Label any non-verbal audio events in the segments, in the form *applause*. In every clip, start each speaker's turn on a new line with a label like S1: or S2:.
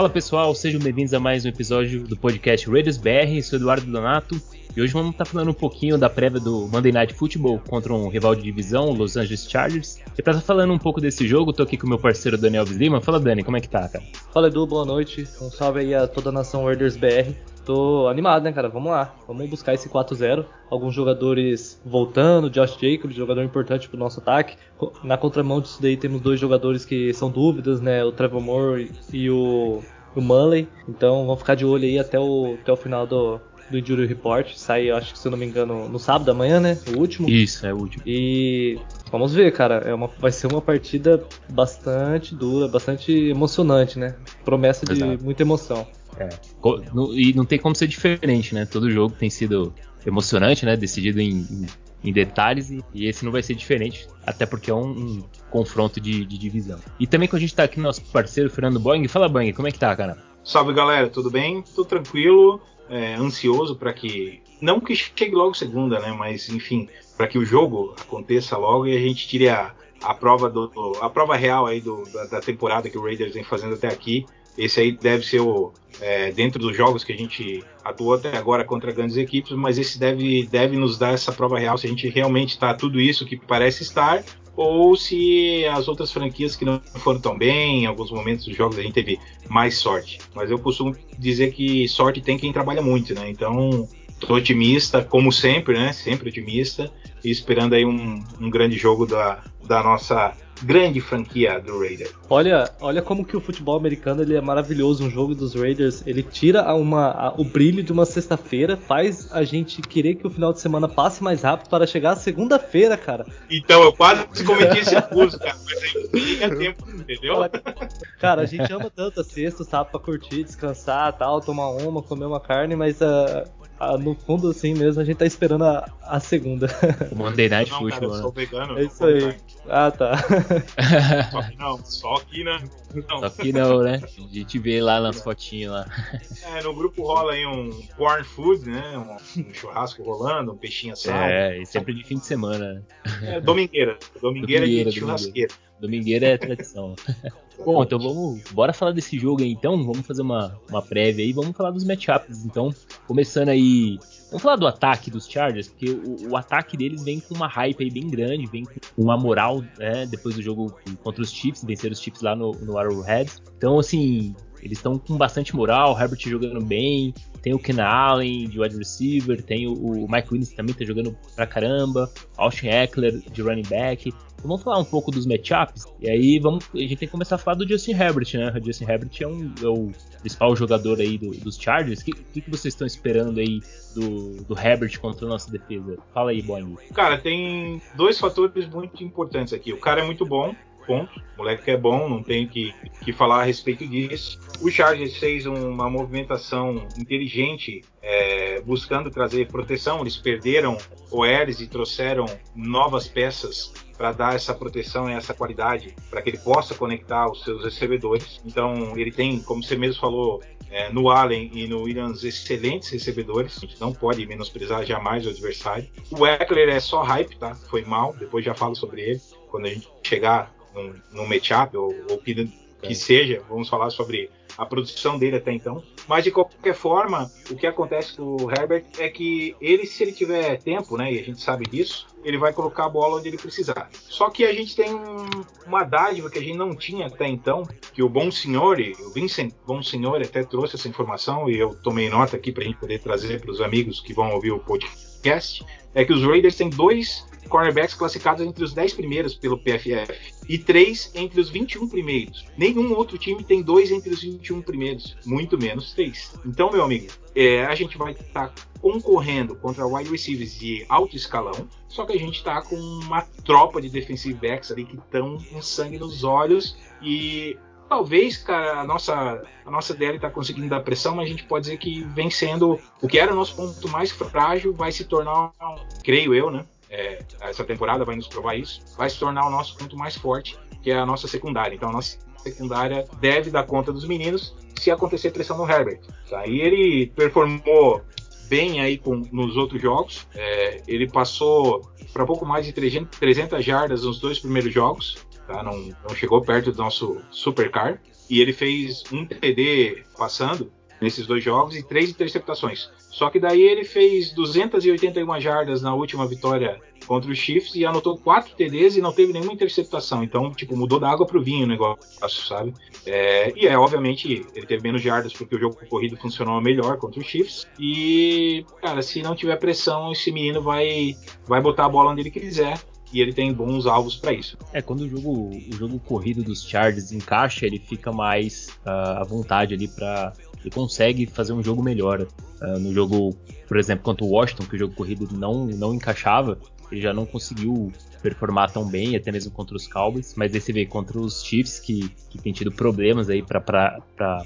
S1: Fala pessoal, sejam bem-vindos a mais um episódio do podcast Raiders BR. Sou Eduardo Donato e hoje vamos estar tá falando um pouquinho da prévia do Monday Night Football contra um rival de divisão, Los Angeles Chargers. E para estar tá falando um pouco desse jogo, tô aqui com o meu parceiro Daniel Lima. Fala Dani, como é que tá, cara?
S2: Fala Edu, boa noite. Um salve aí a toda a nação Raiders BR. Tô animado, né, cara? Vamos lá. Vamos buscar esse 4-0. Alguns jogadores voltando, Josh Jacobs, jogador importante pro nosso ataque. Na contramão disso daí temos dois jogadores que são dúvidas, né? O Trevor Moore e o, o Mullen. Então vamos ficar de olho aí até o, até o final do, do Injury Report. Sai, acho que se eu não me engano, no sábado da manhã, né? O último.
S1: Isso, é o último.
S2: E vamos ver, cara. É uma, vai ser uma partida bastante dura, bastante emocionante, né? Promessa de Exato. muita emoção.
S1: É. E não tem como ser diferente, né? Todo jogo tem sido emocionante, né? Decidido em, em, em detalhes e, e, esse não vai ser diferente, até porque é um, um confronto de, de, divisão. E também com a gente tá aqui nosso parceiro Fernando Boing. Fala, Boing, como é que tá, cara?
S3: Salve, galera, tudo bem? Tudo tranquilo, é, ansioso para que não que chegue logo segunda, né? Mas enfim, para que o jogo aconteça logo e a gente tire a, a prova do a prova real aí do, da, da temporada que o Raiders vem fazendo até aqui esse aí deve ser o. É, dentro dos jogos que a gente atuou até agora contra grandes equipes, mas esse deve, deve nos dar essa prova real se a gente realmente está tudo isso que parece estar, ou se as outras franquias que não foram tão bem, em alguns momentos dos jogos a gente teve mais sorte. Mas eu costumo dizer que sorte tem quem trabalha muito, né? Então, tô otimista, como sempre, né? Sempre otimista, e esperando aí um, um grande jogo da, da nossa grande franquia do Raiders.
S2: Olha, olha como que o futebol americano ele é maravilhoso. Um jogo dos Raiders, ele tira uma, a, o brilho de uma sexta-feira, faz a gente querer que o final de semana passe mais rápido para chegar a segunda-feira, cara.
S3: Então, eu quase cometi esse abuso, cara, mas aí tinha tempo, entendeu?
S2: Cara, a gente ama tanto a sexta, sabe, pra curtir, descansar, tal, tomar uma, comer uma carne, mas uh, ah, no fundo, assim mesmo, a gente tá esperando a, a segunda.
S1: O Monday Night
S3: Football. Cara, eu sou vegano.
S2: É isso aí. Ah, tá.
S3: só que não, só aqui não.
S1: Só aqui não, né? A gente vê lá nas fotinhas lá.
S3: É, no grupo rola aí um corn food, né? Um, churrasco rolando, um peixinho assado.
S1: É, e sempre de fim de semana.
S3: É, domingueira. Domingueira, domingueira de churrasqueira.
S1: Domingueira é tradição. *laughs* Bom, então vamos. Bora falar desse jogo aí então. Vamos fazer uma, uma prévia aí. Vamos falar dos matchups. Então, começando aí. Vamos falar do ataque dos Chargers, porque o, o, ataque deles vem com uma hype aí bem grande, vem com uma moral, né? Depois do jogo contra os Chiefs, vencer os Chiefs lá no, no Arrowhead. Então, assim, eles estão com bastante moral, Herbert jogando bem, tem o Ken Allen de wide receiver, tem o, Mike Williams também tá jogando pra caramba, Austin Eckler de running back. Então, vamos falar um pouco dos matchups, e aí vamos, a gente tem que começar a falar do Justin Herbert, né? O Justin Herbert é, um, é o principal jogador aí do, dos Chargers. O que, que, que, vocês estão esperando aí do, do Herbert contra a nossa defesa? Fala aí, Boing.
S3: Cara, tem dois fatores muito importantes aqui. O cara é muito bom, ponto. O moleque é bom, não tem que, que falar a respeito disso. O Chargers fez uma movimentação inteligente é, buscando trazer proteção. Eles perderam o Eres e trouxeram novas peças para dar essa proteção e essa qualidade para que ele possa conectar os seus recebedores. Então ele tem, como você mesmo falou, é, no Allen e no Williams excelentes recebedores. A gente não pode menosprezar jamais o adversário. O Eckler é só hype, tá? Foi mal. Depois já falo sobre ele quando a gente chegar num, num matchup ou, ou que, que seja, vamos falar sobre a produção dele até então. Mas de qualquer forma, o que acontece com o Herbert é que ele, se ele tiver tempo, né, e a gente sabe disso, ele vai colocar a bola onde ele precisar. Só que a gente tem um, uma dádiva que a gente não tinha até então, que o Bom Senhor, o Vincent Bom Senhor até trouxe essa informação e eu tomei nota aqui para a gente poder trazer para os amigos que vão ouvir o podcast, é que os Raiders têm dois cornerbacks classificados entre os 10 primeiros pelo PFF e três entre os 21 primeiros. Nenhum outro time tem dois entre os 21 primeiros, muito menos três. Então, meu amigo, é, a gente vai estar tá concorrendo contra wide receivers de alto escalão, só que a gente está com uma tropa de defensive backs ali que estão com sangue nos olhos e talvez, cara, a nossa, a nossa DL está conseguindo dar pressão, mas a gente pode dizer que vencendo o que era o nosso ponto mais frágil vai se tornar, creio eu, né? É, essa temporada vai nos provar isso, vai se tornar o nosso ponto mais forte, que é a nossa secundária. Então a nossa secundária deve dar conta dos meninos se acontecer pressão no Herbert. Aí ele performou bem aí com, nos outros jogos. É, ele passou para pouco mais de 300, 300 jardas nos dois primeiros jogos. Tá? Não, não chegou perto do nosso supercar. e ele fez um TD passando nesses dois jogos e três interceptações. Só que daí ele fez 281 jardas na última vitória contra os Chiefs e anotou quatro TDs e não teve nenhuma interceptação. Então, tipo, mudou da água pro vinho o negócio, sabe? É, e é, obviamente, ele teve menos jardas porque o jogo corrido funcionou melhor contra os Chiefs. E, cara, se não tiver pressão, esse menino vai, vai botar a bola onde ele quiser e ele tem bons alvos para isso.
S1: É, quando o jogo, o jogo corrido dos Chargers encaixa, ele fica mais uh, à vontade ali para ele consegue fazer um jogo melhor. Uh, no jogo, por exemplo, contra o Washington, que o jogo corrido não, não encaixava, ele já não conseguiu performar tão bem, até mesmo contra os Cowboys, mas aí você vê contra os Chiefs, que, que tem tido problemas aí para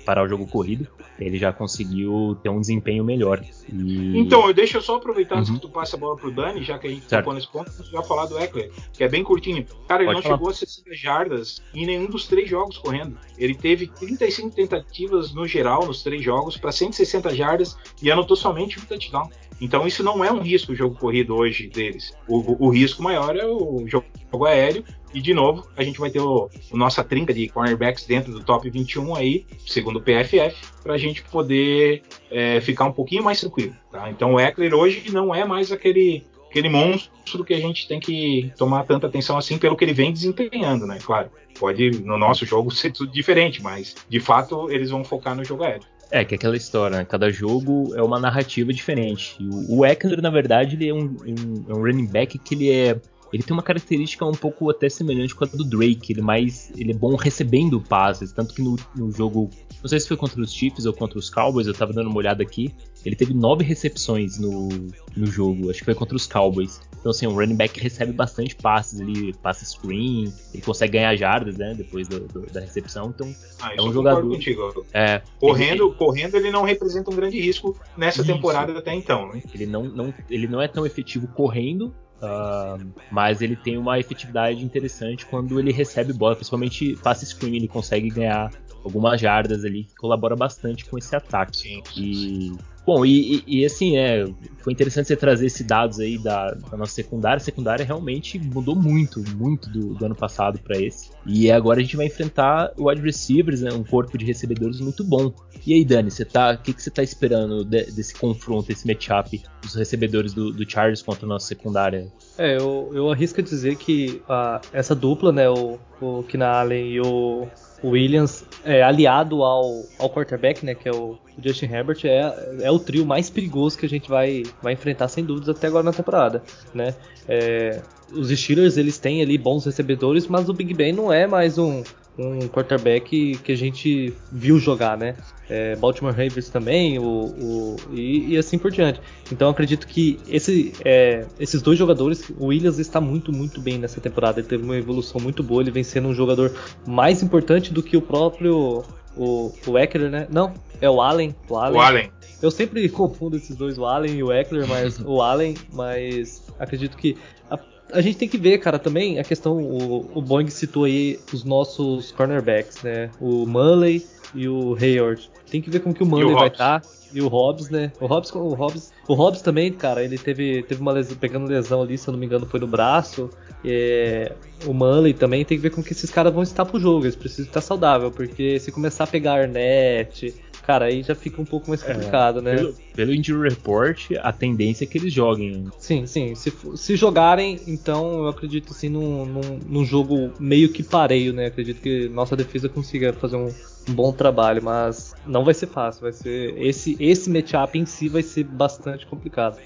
S1: parar o jogo corrido, ele já conseguiu ter um desempenho melhor.
S3: E... Então, deixa eu só aproveitar uhum. antes que tu passe a bola pro Dani, já que a gente certo. tocou nesse ponto, já falar do Eckler, que é bem curtinho. Cara, ele Pode não falar. chegou a 60 jardas em nenhum dos três jogos correndo. Ele teve 35 tentativas no geral, nos três jogos, para 160 jardas e anotou somente um touchdown. Então isso não é um risco o jogo corrido hoje deles. O, o, risco maior é o jogo aéreo. E de novo, a gente vai ter o, nossa trinca de cornerbacks dentro do top 21 aí, segundo o PFF, para a gente poder é, ficar um pouquinho mais tranquilo. Tá? Então o Eckler hoje não é mais aquele aquele monstro que a gente tem que tomar tanta atenção assim pelo que ele vem desempenhando, né? Claro, pode no nosso jogo ser tudo diferente, mas de fato eles vão focar no jogo aéreo.
S1: É, que é aquela história, né? Cada jogo é uma narrativa diferente. O, o na verdade, ele é um, um, é um running back que ele é ele tem uma característica um pouco até semelhante com a do Drake. Ele é mais. Ele é bom recebendo passes. Tanto que no, no, jogo. Não sei se foi contra os Chiefs ou contra os Cowboys, eu tava dando uma olhada aqui. Ele teve nove recepções no, no jogo. Acho que foi contra os Cowboys. Então, assim, o running back recebe bastante passes ali, passe screen, ele consegue ganhar jardas, né? Depois do, do, da recepção. Então,
S3: ah, é um jogador. Contigo. É, correndo, ele, correndo, ele não representa um grande risco nessa isso. temporada até então, né?
S1: Ele não, não, ele não é tão efetivo correndo, Uh, mas ele tem uma efetividade interessante quando ele recebe bola, principalmente passe screen, ele consegue ganhar algumas jardas ali que colabora bastante com esse ataque. Sim, e Bom, e, e, e, assim, é, foi interessante você trazer esses dados aí da, da nossa secundária. A secundária realmente mudou muito, muito do, do ano passado para esse. E agora a gente vai enfrentar o wide receivers, né, um corpo de recebedores muito bom. E aí, Dani, você tá, o que, que você tá esperando de, desse confronto, desse matchup dos recebedores do, do Chargers contra a nossa secundária?
S2: É, eu, eu arrisco dizer que uh, essa dupla, né, o, o Keenan Allen e o Williams é, aliado ao, ao quarterback, né, que é o, Justin Herbert, é, é o trio mais perigoso que a gente vai, vai enfrentar sem dúvidas até agora na temporada, né? É, os Steelers eles têm ali bons recebedores, mas o Big Ben não é mais um um quarterback que a gente viu jogar, né? É, Baltimore Ravens também, o, o e, e, assim por diante. Então acredito que esse, é, esses dois jogadores, o Williams está muito, muito bem nessa temporada. Ele teve uma evolução muito boa, ele vem sendo um jogador mais importante do que o próprio o, o Eckler, né? Não, é o Allen. O Allen.
S3: O Allen.
S2: Eu sempre *laughs* confundo esses dois, o Allen e o Eckler, mas *laughs* o Allen, mas acredito que a, a gente tem que ver, cara, também a questão. O, o Boeing citou aí os nossos cornerbacks, né? O Mullen e o Hayward. Tem que ver como que o Mullen vai estar. Tá. E o Hobbs, né? O Hobbs, o Hobbs, o Hobbs também, cara, ele teve, teve uma lesão, pegando lesão ali, se eu não me engano, foi no braço. É, o Mullen também tem que ver como que esses caras vão estar pro jogo. Eles precisam estar saudável, porque se começar a pegar Arnett, cara, aí já fica um pouco mais é, complicado, é, né?
S1: Pelo, pelo injury report, a tendência é que eles joguem.
S2: Sim, sim. Se, se jogarem, então eu acredito assim num, num, num, jogo meio que pareio, né? Acredito que nossa defesa consiga fazer um, um, bom trabalho, mas não vai ser fácil. Vai ser esse esse matchup em si vai ser bastante complicado.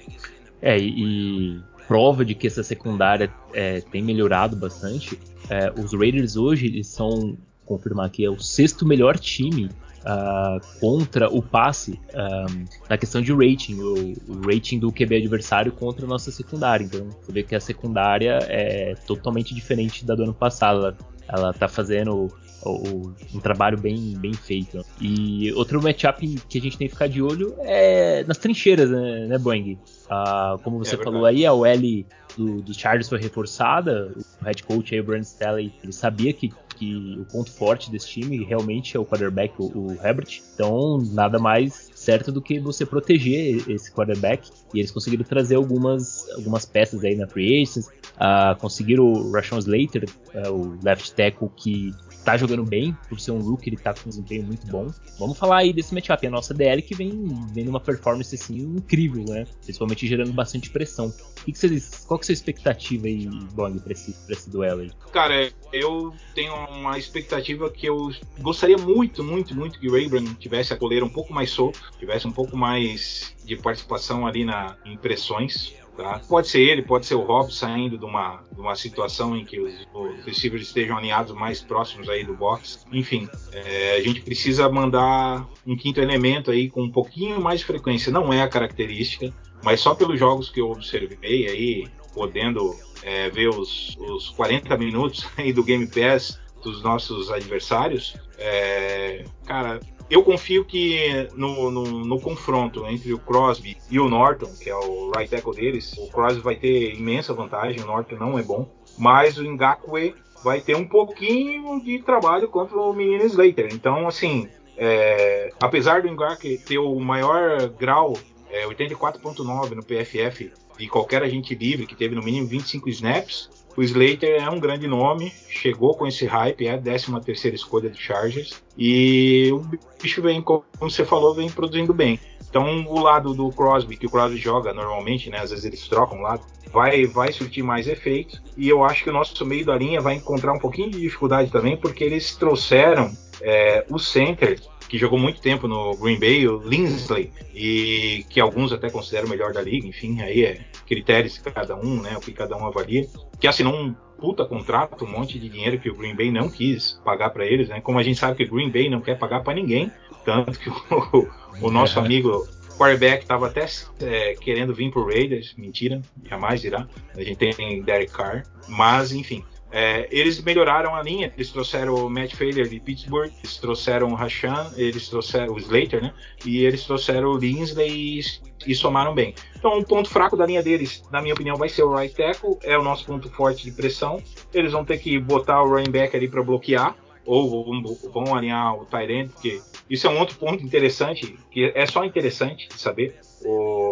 S1: É e, prova de que essa secundária é, tem melhorado bastante. É, os Raiders hoje eles são confirmar aqui é o sexto melhor time uh, contra o passe um, na questão de rating, o, o, rating do QB adversário contra a nossa secundária. Então você vê que a secundária é totalmente diferente da do ano passado. Ela, ela tá fazendo um trabalho bem, bem feito. E outro matchup que a gente tem que ficar de olho é nas trincheiras, né, né Boeing? Uh, como você é falou aí, a OL do, do Chargers foi reforçada. O head coach aí, o Brandon Staley, ele sabia que que o ponto forte desse time realmente é o quarterback, o, o Herbert. Então, nada mais certo do que você proteger esse quarterback. E eles conseguiram trazer algumas, algumas peças aí na free agents. Uh, conseguiram o Rashawn Slater, uh, o left tackle que tá jogando bem, por ser um rookie, ele tá com um desempenho muito bom. Vamos falar aí desse matchup, a nossa DL que vem, vem numa performance assim incrível, né? Principalmente gerando bastante pressão. Que vocês, qual que é a sua expectativa aí, Bong, pra esse, pra esse duelo aí?
S3: Cara, eu tenho uma expectativa que eu gostaria muito, muito, muito que o Abram tivesse a coleira um pouco mais solto, tivesse um pouco mais de participação ali na impressões. Tá? Pode ser ele, pode ser o Rob saindo de uma, de uma situação em que os, os receivers estejam alinhados mais próximos aí do box. Enfim, é, a gente precisa mandar um quinto elemento aí com um pouquinho mais de frequência. Não é a característica, mas só pelos jogos que eu observei aí, podendo é, ver os, os 40 minutos *laughs* aí do Game Pass dos nossos adversários, é, cara, eu confio que no, no, no, confronto entre o Crosby e o Norton, que é o right tackle deles, o Crosby vai ter imensa vantagem, o Norton não é bom, mas o Ngakwe vai ter um pouquinho de trabalho contra o menino Slater. Então, assim, é, apesar do Ngakwe ter o maior grau, é, 84.9 no PFF, de qualquer agente livre que teve no mínimo 25 snaps, o Slater é um grande nome, chegou com esse hype, é a 13 terceira escolha do Chargers, e o bicho vem, como você falou, vem produzindo bem. Então o lado do Crosby, que o Crosby joga normalmente, né, às vezes eles trocam lado, vai, vai surtir mais efeito, e eu acho que o nosso meio da linha vai encontrar um pouquinho de dificuldade também, porque eles trouxeram é, o center que jogou muito tempo no Green Bay, o Linsley, e que alguns até consideram o melhor da liga, enfim, aí é critérios de cada um, né, o que cada um avalia, que assinou um puta contrato, um monte de dinheiro que o Green Bay não quis pagar para eles, né? Como a gente sabe que o Green Bay não quer pagar para ninguém, tanto que *laughs* o, o nosso amigo quarterback estava até é, querendo vir pro Raiders, mentira, jamais irá. A gente tem Derek Carr, mas enfim, é, eles melhoraram a linha, eles trouxeram o Matt Failure de Pittsburgh, eles trouxeram o Rashan, eles trouxeram o Slater, né? E eles trouxeram o Linsley e, e somaram bem. Então, o ponto fraco da linha deles, na minha opinião, vai ser o right tackle, é o nosso ponto forte de pressão. Eles vão ter que botar o running back ali para bloquear, ou vão, vão alinhar o tight end, porque isso é um outro ponto interessante, que é só interessante saber o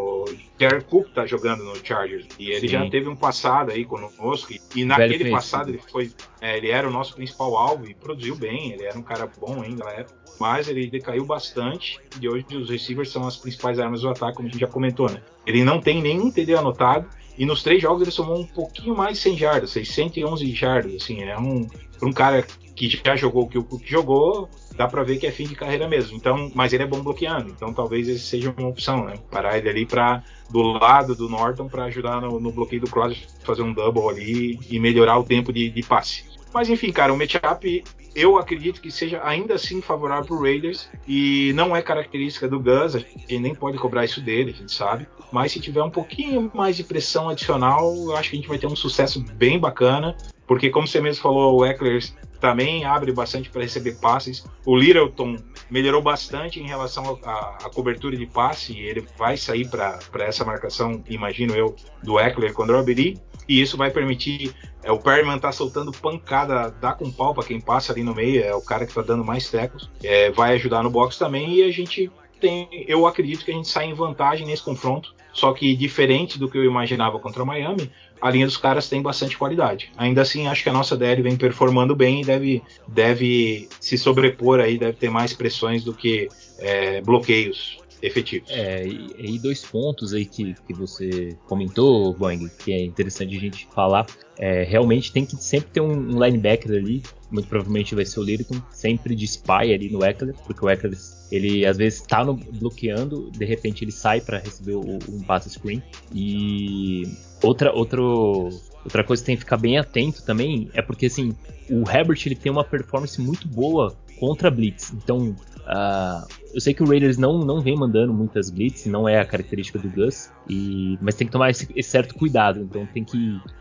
S3: Jared Cook tá jogando no Chargers. E ele Sim. já teve um passado aí conosco. E, e naquele passado ele foi é, ele era o nosso principal alvo e produziu bem. Ele era um cara bom ainda na época. Mas ele decaiu bastante. E hoje os receivers são as principais armas do ataque como a gente já comentou né? Ele não tem nenhum TD anotado. E nos três jogos ele somou um pouquinho mais de 100 jardas 611 jardas assim. É um um cara que já jogou o que o Cook jogou dá para ver que é fim de carreira mesmo. Então, mas ele é bom bloqueando, então talvez esse seja uma opção, né? Parar ele ali para do lado do Norton para ajudar no, no, bloqueio do Cross, fazer um double ali e melhorar o tempo de, de passe. Mas enfim, cara, o matchup eu acredito que seja ainda assim favorável para o Raiders e não é característica do Gus, a gente nem pode cobrar isso dele, a gente sabe. Mas se tiver um pouquinho mais de pressão adicional, eu acho que a gente vai ter um sucesso bem bacana, porque como você mesmo falou, o Eckler também abre bastante para receber passes. O Littleton melhorou bastante em relação à cobertura de passe, ele vai sair para essa marcação, imagino eu, do Eckler quando eu abrir, e isso vai permitir é, o Perryman tá soltando pancada, dá com pau para quem passa ali no meio, é o cara que tá dando mais tecos, é, vai ajudar no box também, e a gente tem, eu acredito que a gente sai em vantagem nesse confronto, só que diferente do que eu imaginava contra o Miami, a linha dos caras tem bastante qualidade. Ainda assim, acho que a nossa DL vem performando bem e deve, deve se sobrepor aí, deve ter mais pressões do que é, bloqueios efetivos.
S1: É, e, e, dois pontos aí que, que você comentou, Boeing, que é interessante a gente falar. É, realmente tem que sempre ter um, um linebacker ali, muito provavelmente vai ser o Lyriton, sempre de spy ali no Eckler, porque o Eckler ele às vezes está bloqueando, de repente ele sai para receber o, um pass screen. E outra, outro, outra coisa que tem que ficar bem atento também é porque assim o Herbert ele tem uma performance muito boa contra blitz. Então Uh, eu sei que o Raiders não, não vem mandando muitas blitz, não é a característica do Gus, e, mas tem que tomar esse, esse certo cuidado. Então tem que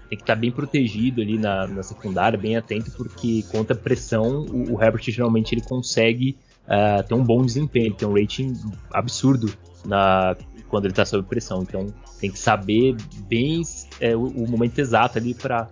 S1: tem que estar tá bem protegido ali na, na, secundária, bem atento, porque contra pressão o, o Herbert geralmente ele consegue uh, ter um bom desempenho, ele tem um rating absurdo na, quando ele está sob pressão. Então tem que saber bem é, o, o momento exato ali para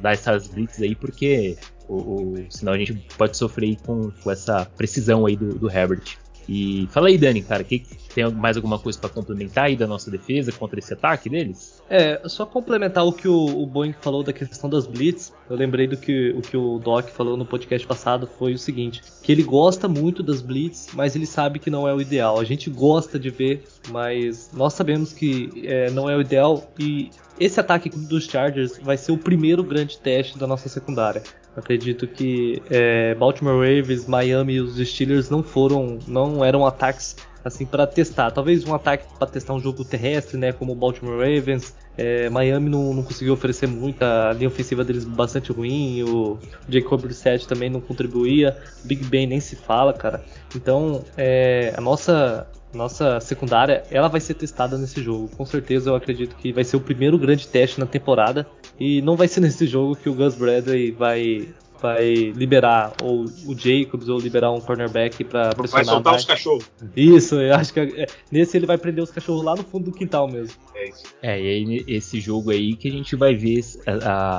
S1: dar essas blitz aí, porque o, o, senão a gente pode sofrer com, com essa precisão aí do, do Herbert. E fala aí, Dani, cara, que, tem mais alguma coisa para complementar aí da nossa defesa contra esse ataque deles?
S2: É, só complementar o que o, o Boeing falou da questão das blitz. Eu lembrei do que o que o Doc falou no podcast passado foi o seguinte, que ele gosta muito das blitz, mas ele sabe que não é o ideal. A gente gosta de ver, mas nós sabemos que é, não é o ideal e esse ataque dos Chargers vai ser o primeiro grande teste da nossa secundária. Acredito que é, Baltimore Ravens, Miami e os Steelers não foram, não eram ataques assim para testar. Talvez um ataque para testar um jogo terrestre, né, como o Baltimore Ravens. É, Miami não, não, conseguiu oferecer muita, a linha ofensiva deles bastante ruim. O Jacob Brissett também não contribuía. Big Ben nem se fala, cara. Então, é, a nossa nossa secundária, ela vai ser testada nesse jogo. Com certeza eu acredito que vai ser o primeiro grande teste na temporada e não vai ser nesse jogo que o Gus Bradley vai vai liberar ou o Jacobs ou liberar um cornerback para
S3: pressionar. Vai soltar mais. os cachorros.
S2: Isso, eu acho que é, nesse ele vai prender os cachorros lá no fundo do quintal mesmo.
S1: É isso. É, e aí esse jogo aí que a gente vai ver a,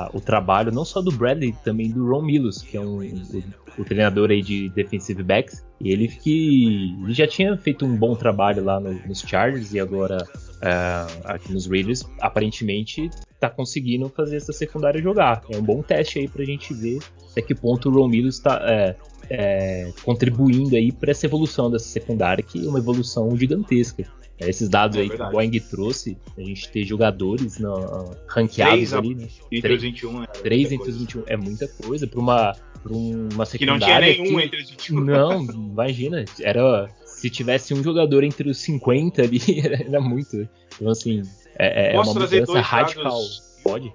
S1: a, o trabalho não só do Bradley, também do Ron Milos, que é um, o, o treinador aí de defensive backs. E ele que ele já tinha feito um bom trabalho lá no, nos Chargers e agora uh, aqui nos Raiders, aparentemente tá conseguindo fazer essa secundária jogar. É um bom teste aí pra gente ver até que ponto o Romilo está é, é, contribuindo aí para essa evolução dessa secundária, que é uma evolução gigantesca. É, esses dados é aí verdade. que o Boeing trouxe, a gente ter jogadores no, ranqueados Três ali, né?
S3: Entre os 21, né?
S1: Três entre os 21 é muita coisa para uma, pra uma secundária.
S3: Que não tinha nenhum que, entre os 21.
S1: Não, imagina, era. Se tivesse um jogador entre os 50 ali, *laughs* era muito. Então, assim, é, é uma mudança radical. Dados, Pode?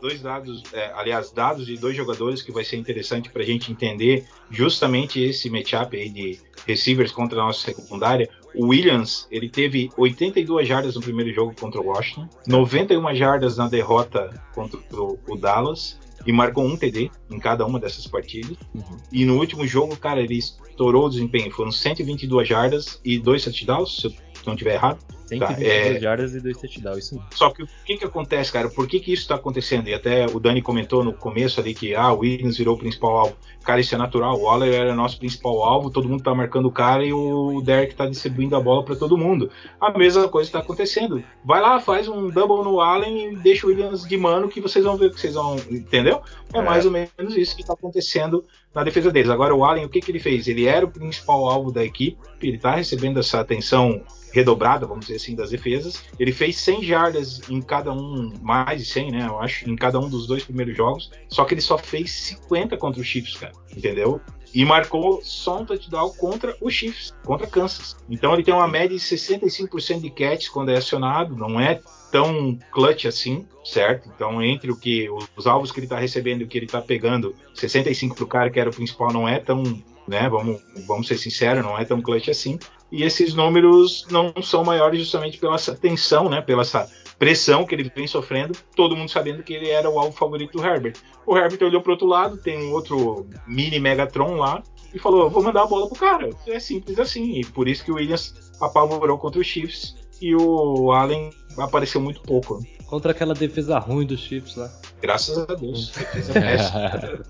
S3: dois dados, é, aliás, dados de dois jogadores que vai ser interessante para a gente entender justamente esse matchup aí de receivers contra a nossa secundária. O Williams, ele teve 82 jardas no primeiro jogo contra o Washington, 91 jardas na derrota contra o, o Dallas e marcou um TD em cada uma dessas partidas. Uhum. E no último jogo, cara, ele estourou o desempenho. Foram 122 jardas e dois touchdowns, se eu não estiver errado.
S1: 122 tá, é... jardas e dois touchdowns, isso mesmo.
S3: Só que o que, que acontece, cara? Por que, que isso está acontecendo? E até o Dani comentou no começo ali que ah, o Williams virou o principal alvo. Cara, isso é natural. O Waller era nosso principal alvo, todo mundo tá marcando o cara e o Derek tá distribuindo a bola para todo mundo. A mesma coisa está acontecendo. Vai lá, faz um double no Allen e deixa o Williams de mano que vocês vão ver que vocês vão. Entendeu? É, é. mais ou menos isso que está acontecendo na defesa deles. Agora, o Allen, o que, que ele fez? Ele era o principal alvo da equipe, ele tá recebendo essa atenção redobrada, vamos dizer assim, das defesas. Ele fez 100 jardas em cada um, mais de 100, né? Eu acho, em cada um dos dois primeiros jogos. Só que ele só fez 50 contra os Chiefs, cara. Entendeu? E marcou só um touchdown contra os Chiefs, contra Kansas. Então ele tem uma média de 65% de catch quando é acionado, não é tão clutch assim, certo? Então, entre o que os alvos que ele está recebendo e o que ele está pegando, 65 para o cara que era o principal não é tão, né? Vamos, vamos ser sinceros, não é tão clutch assim e esses números não são maiores justamente pela essa tensão, né, pela essa pressão que ele vem sofrendo, todo mundo sabendo que ele era o alvo favorito do Herbert. O Herbert olhou para outro lado, tem um outro mini Megatron lá e falou: "Vou mandar a bola pro cara". É simples assim, e por isso que o Williams apavorou contra os Chiefs e o Allen apareceu muito pouco.
S2: Contra aquela defesa ruim dos Chiefs lá.
S3: Graças a Deus. Defesa péssima.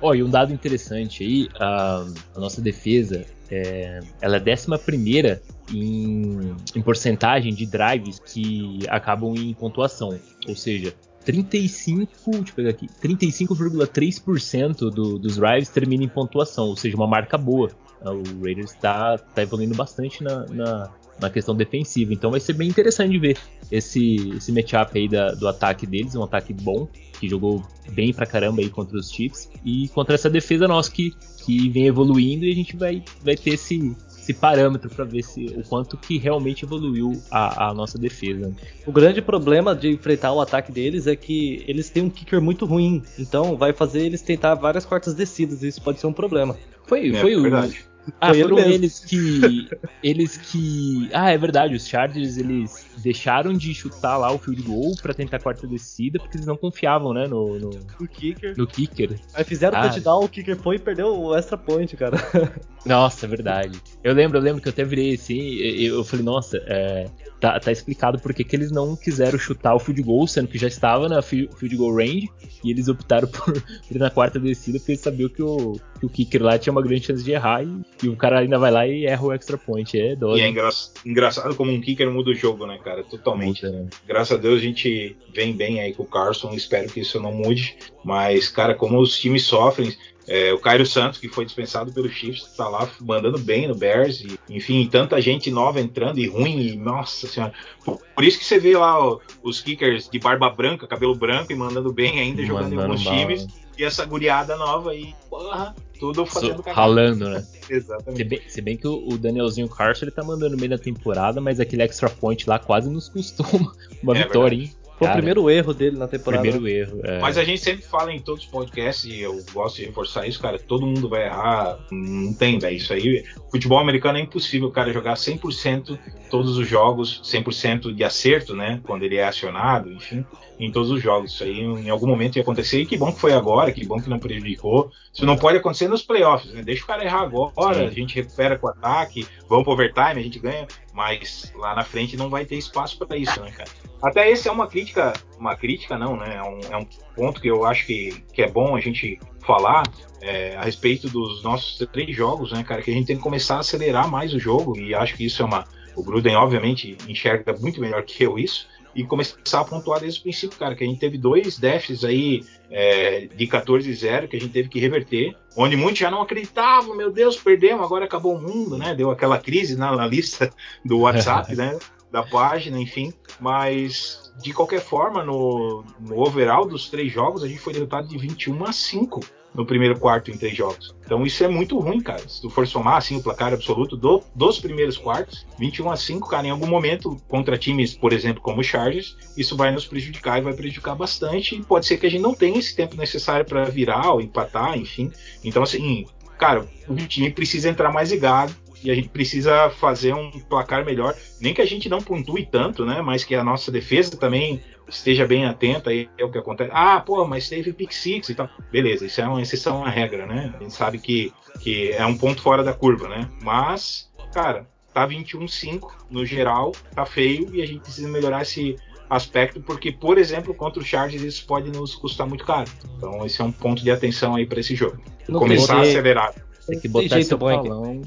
S1: oh, e um dado interessante aí, a, a nossa defesa, é, ela é décima primeira em, em porcentagem de drives que acabam em pontuação. Ou seja, 35, deixa eu pegar aqui, 35,3% do, dos drives termina em pontuação, ou seja, uma marca boa. O Raiders está tá evoluindo bastante na, na, na, questão defensiva, então vai ser bem interessante de ver esse, esse matchup aí da, do ataque deles, um ataque bom, que jogou bem pra caramba aí contra os Chiefs, e contra essa defesa nossa que, que vem evoluindo e a gente vai, vai ter esse, esse parâmetro para ver se o quanto que realmente evoluiu a, a, nossa defesa.
S2: O grande problema de enfrentar o ataque deles é que eles têm um kicker muito ruim, então vai fazer eles tentar várias quartas descidas, e isso pode ser um problema.
S1: Foi, é, foi o, verdade. Ah, foram eles que. Eles que. Ah, é verdade, os Chargers eles deixaram de chutar lá o field goal pra tentar a quarta descida, porque eles não confiavam, né, no. No,
S2: no kicker.
S1: No kicker.
S2: Aí fizeram o ah. touchdown, o kicker foi e perdeu o extra point, cara. *laughs*
S1: Nossa, é verdade. Eu lembro, eu lembro que eu até virei assim, eu falei, nossa, é, tá, tá explicado porque que eles não quiseram chutar o field goal, sendo que já estava na field goal range, e eles optaram *laughs* por, ir na quarta descida, porque eles sabiam que o, que o kicker lá tinha uma grande chance de errar, e, e o cara ainda vai lá e erra o extra point. É dose.
S3: E é engra engraçado como um kicker muda o jogo, né, cara? Totalmente. Muda, né? Graças a Deus a gente vem bem aí com o Carson, espero que isso não mude, mas, cara, como os times sofrem, é, o Cairo Santos, que foi dispensado pelo Chiefs, está lá mandando bem no Bears. E, enfim, tanta gente nova entrando e ruim. E, nossa senhora. Por, por isso que você vê lá ó, os kickers de barba branca, cabelo branco e mandando bem ainda, jogando mandando em alguns mal, times. E essa guriada nova aí, porra, tudo fazendo
S1: cagada. Ralando, né?
S3: Exatamente. Se
S1: bem, se bem, que o, Danielzinho Carson ele tá mandando bem na temporada, mas aquele extra point lá quase nos custou uma, *laughs* uma é vitória, verdade. hein?
S2: Foi Cara, o primeiro erro dele na temporada.
S1: Primeiro erro. É.
S3: Mas a gente sempre fala em todos os podcasts, e eu gosto de reforçar isso, cara. Todo mundo vai errar. Não tem, velho. Isso aí. Futebol americano é impossível o cara jogar 100% todos os jogos, 100% de acerto, né? Quando ele é acionado, enfim, em todos os jogos. Isso aí em algum momento ia acontecer. E que bom que foi agora, que bom que não prejudicou. Isso não pode acontecer nos playoffs, né? Deixa o cara errar agora, Sim. a gente recupera com o ataque, vamos pro overtime, a gente ganha. Mas lá na frente não vai ter espaço para isso, né, cara? Até esse é uma crítica, uma crítica não, né? É um, é um ponto que eu acho que, que é bom a gente falar é, a respeito dos nossos três jogos, né, cara? Que a gente tem que começar a acelerar mais o jogo e acho que isso é uma. O Gruden, obviamente, enxerga muito melhor que eu isso e começar a pontuar desde o princípio, cara, que a gente teve dois déficits aí é, de 14-0 que a gente teve que reverter, onde muitos já não acreditavam, meu Deus, perdemos, agora acabou o mundo, né? Deu aquela crise na, na lista do WhatsApp, *laughs* né? da página, enfim. Mas, de qualquer forma, no, no overall dos três jogos, a gente foi derrotado de 21 a 5 no primeiro quarto em três jogos. Então isso é muito ruim, cara. Se tu for somar assim o placar absoluto do, dos primeiros quartos, 21 a 5, cara, em algum momento contra times, por exemplo, como o Chargers, isso vai nos prejudicar e vai prejudicar bastante. E pode ser que a gente não tenha esse tempo necessário para virar ou empatar, enfim. Então assim, cara, o time precisa entrar mais ligado e a gente precisa fazer um placar melhor. Nem que a gente não pontue tanto, né? Mas que a nossa defesa também esteja bem atenta aí é o que acontece. Ah, pô, mas teve pick six e tal. Beleza, isso é uma exceção à regra, né? A gente sabe que, que é um ponto fora da curva, né? Mas, cara, tá 21-5 no geral, tá feio e a gente precisa melhorar esse aspecto, porque, por exemplo, contra o Chargers isso pode nos custar muito caro. Então, esse é um ponto de atenção aí para esse jogo. Começar a acelerar.
S1: Tem que botar esse palão.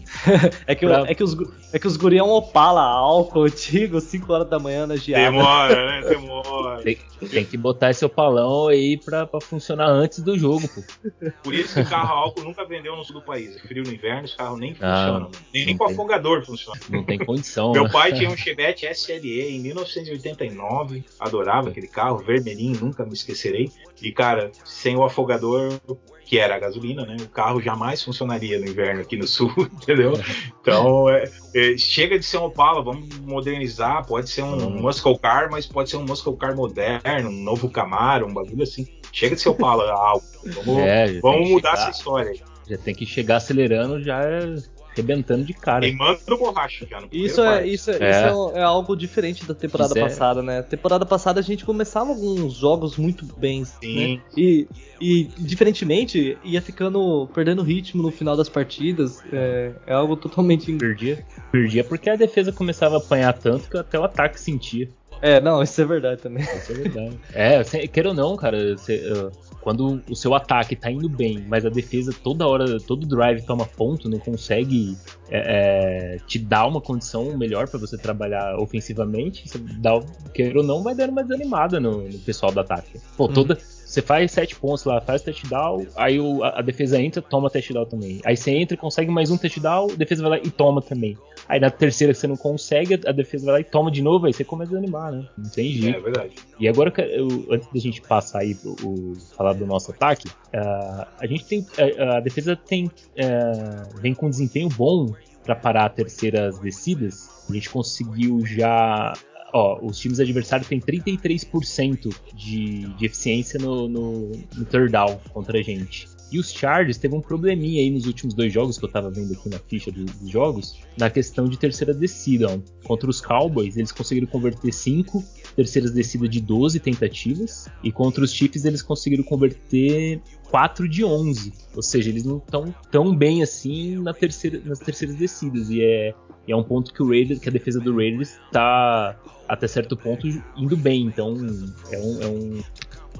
S2: é, que, *laughs* pra... é, que os, é que os guri é um Opala álcool antigo, 5 horas da manhã na geada.
S3: Demora, né? Demora.
S1: Tem, tem, que botar esse opalão aí pra, pra funcionar antes do jogo, pô.
S3: Por isso que o carro álcool nunca vendeu no sul do país. É frio no inverno, os carros nem funcionam. Nem, nem com tem, afogador funciona.
S1: Não tem condição.
S3: Meu né? pai tinha um Chevette SLE em 1989. Adorava aquele carro, vermelhinho, nunca me esquecerei. E, cara, sem o afogador, que era a gasolina, né? O carro jamais funcionaria no inverno aqui no sul, *laughs* entendeu? Então, é, é, chega de ser um Opala, vamos modernizar, pode ser um uhum. Muscle Car, mas pode ser um Muscle Car moderno, um novo Camaro, um bagulho assim. Chega de ser Opala *laughs* alto. Vamos, é, vamos mudar chegar, essa história.
S1: Já tem que chegar acelerando já arrebentando de cara.
S3: Queimando borracha, cara.
S2: Isso, é, isso, é, é. isso é, é, algo diferente da temporada é- passada, né? Temporada passada a gente começava alguns jogos muito bem, né? Sim. Né? E, e, diferentemente, ia ficando, perdendo ritmo no final das partidas. É, é algo totalmente...
S1: Perdia. Perdia porque a defesa começava a apanhar tanto que até o ataque sentia.
S2: É, não, isso é verdade também.
S1: Isso é verdade. é, queira ou não, cara, você, uh, quando o seu ataque tá indo bem, mas a defesa toda hora, todo drive toma ponto, não consegue é, é, te dar uma condição melhor para você trabalhar ofensivamente, você dá, queira ou não, vai dando uma desanimada no, no pessoal do ataque. Pô, toda. Hum você faz sete pontos lá, faz touchdown, aí o, a, a, defesa entra, toma touchdown também. Aí você entra, consegue mais um touchdown, a defesa vai lá e toma também. Aí na terceira você não consegue, a defesa vai lá e toma de novo, aí você começa a animar, né? Não tem jeito.
S3: É, verdade.
S1: E agora, eu, antes da gente passar aí pro, o, falar do nosso ataque, uh, a gente tem. A, a defesa tem. Uh, vem com um desempenho bom para parar terceiras descidas. A gente conseguiu já ó, os times adversários têm 33% de, de eficiência no, no, no third down contra a gente. E os Chargers teve um probleminha aí nos últimos dois jogos que eu tava vendo aqui na ficha dos, dos jogos, na questão de terceira descida. Ó. Contra os Cowboys, eles conseguiram converter 5 terceiras descidas de 12 tentativas, e contra os Chiefs eles conseguiram converter 4 de 11. Ou seja, eles não estão tão bem assim na terceira, nas terceiras descidas. E é, é um ponto que o Raiders, que a defesa do Raiders está até certo ponto indo bem. Então é um, é um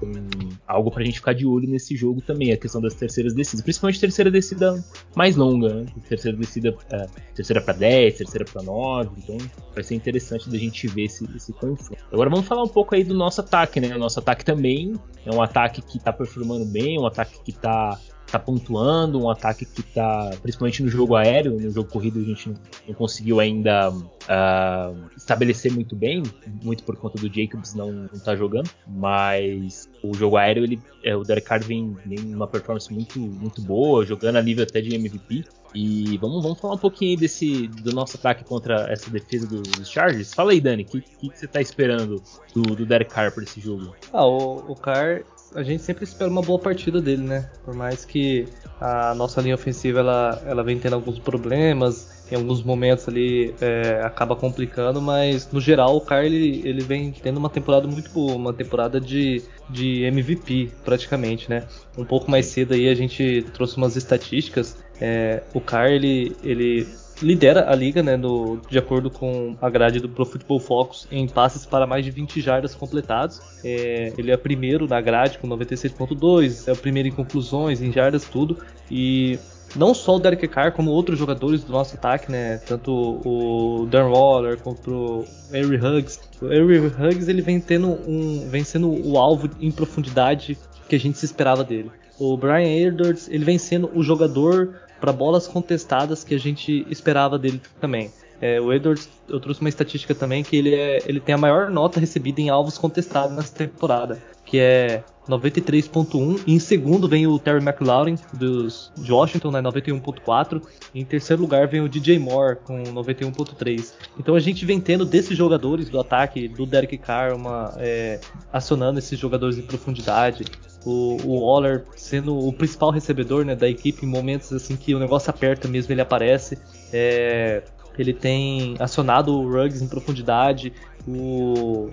S1: um, algo pra gente ficar de olho nesse jogo também, a questão das terceiras descidas, principalmente terceira descida mais longa, né? Terceira descida, é, terceira para 10, terceira para 9, então vai ser interessante da gente ver esse, esse confronto. Agora vamos falar um pouco aí do nosso ataque, né? O nosso ataque também é um ataque que tá performando bem, um ataque que tá tá pontuando, um ataque que tá, principalmente no jogo aéreo, no jogo corrido a gente não, não conseguiu ainda uh, estabelecer muito bem, muito por conta do Jacobs não, não tá jogando, mas o jogo aéreo, ele, é, o Derek Carr vem, vem uma performance muito, muito boa, jogando a nível até de MVP. E vamos, vamos falar um pouquinho desse do nosso ataque contra essa defesa dos, Chargers. Fala aí, Dani, o que, que, que, você tá esperando do, do Derek Carr para esse jogo?
S2: Ah, o, o Carr a gente sempre espera uma boa partida dele, né? Por mais que a nossa linha ofensiva ela, ela vem tendo alguns problemas, em alguns momentos ali é, acaba complicando, mas no geral o Carr ele, vem tendo uma temporada muito boa, uma temporada de, de MVP praticamente, né? Um pouco mais cedo aí a gente trouxe umas estatísticas. É, o Carr ele, ele lidera a liga, né, no, de acordo com a grade do Pro Football Focus, em passes para mais de 20 jardas completados. É, ele é primeiro na grade com 96.2, é o primeiro em conclusões, em jardas, tudo. E não só o Derek Carr, como outros jogadores do nosso ataque, né? Tanto o Darren Waller quanto o Harry Huggs. O Harry Huggs ele vem tendo um, vem sendo o alvo em profundidade que a gente se esperava dele. O Brian Edwards ele vem sendo o jogador para bolas contestadas que a gente esperava dele também. É, o Edwards, eu trouxe uma estatística também que ele, é, ele tem a maior nota recebida em alvos contestados nessa temporada, que é 93.1. E em segundo vem o Terry McLaurin dos de Washington, né, 91.4. E em terceiro lugar vem o DJ Moore com 91.3. Então a gente vem tendo desses jogadores do ataque, do Derek Carr, uma, é, acionando esses jogadores em profundidade o, o Waller sendo o principal recebedor né, da equipe em momentos assim que o negócio aperta mesmo, ele aparece. É, ele tem acionado o Ruggs em profundidade, o,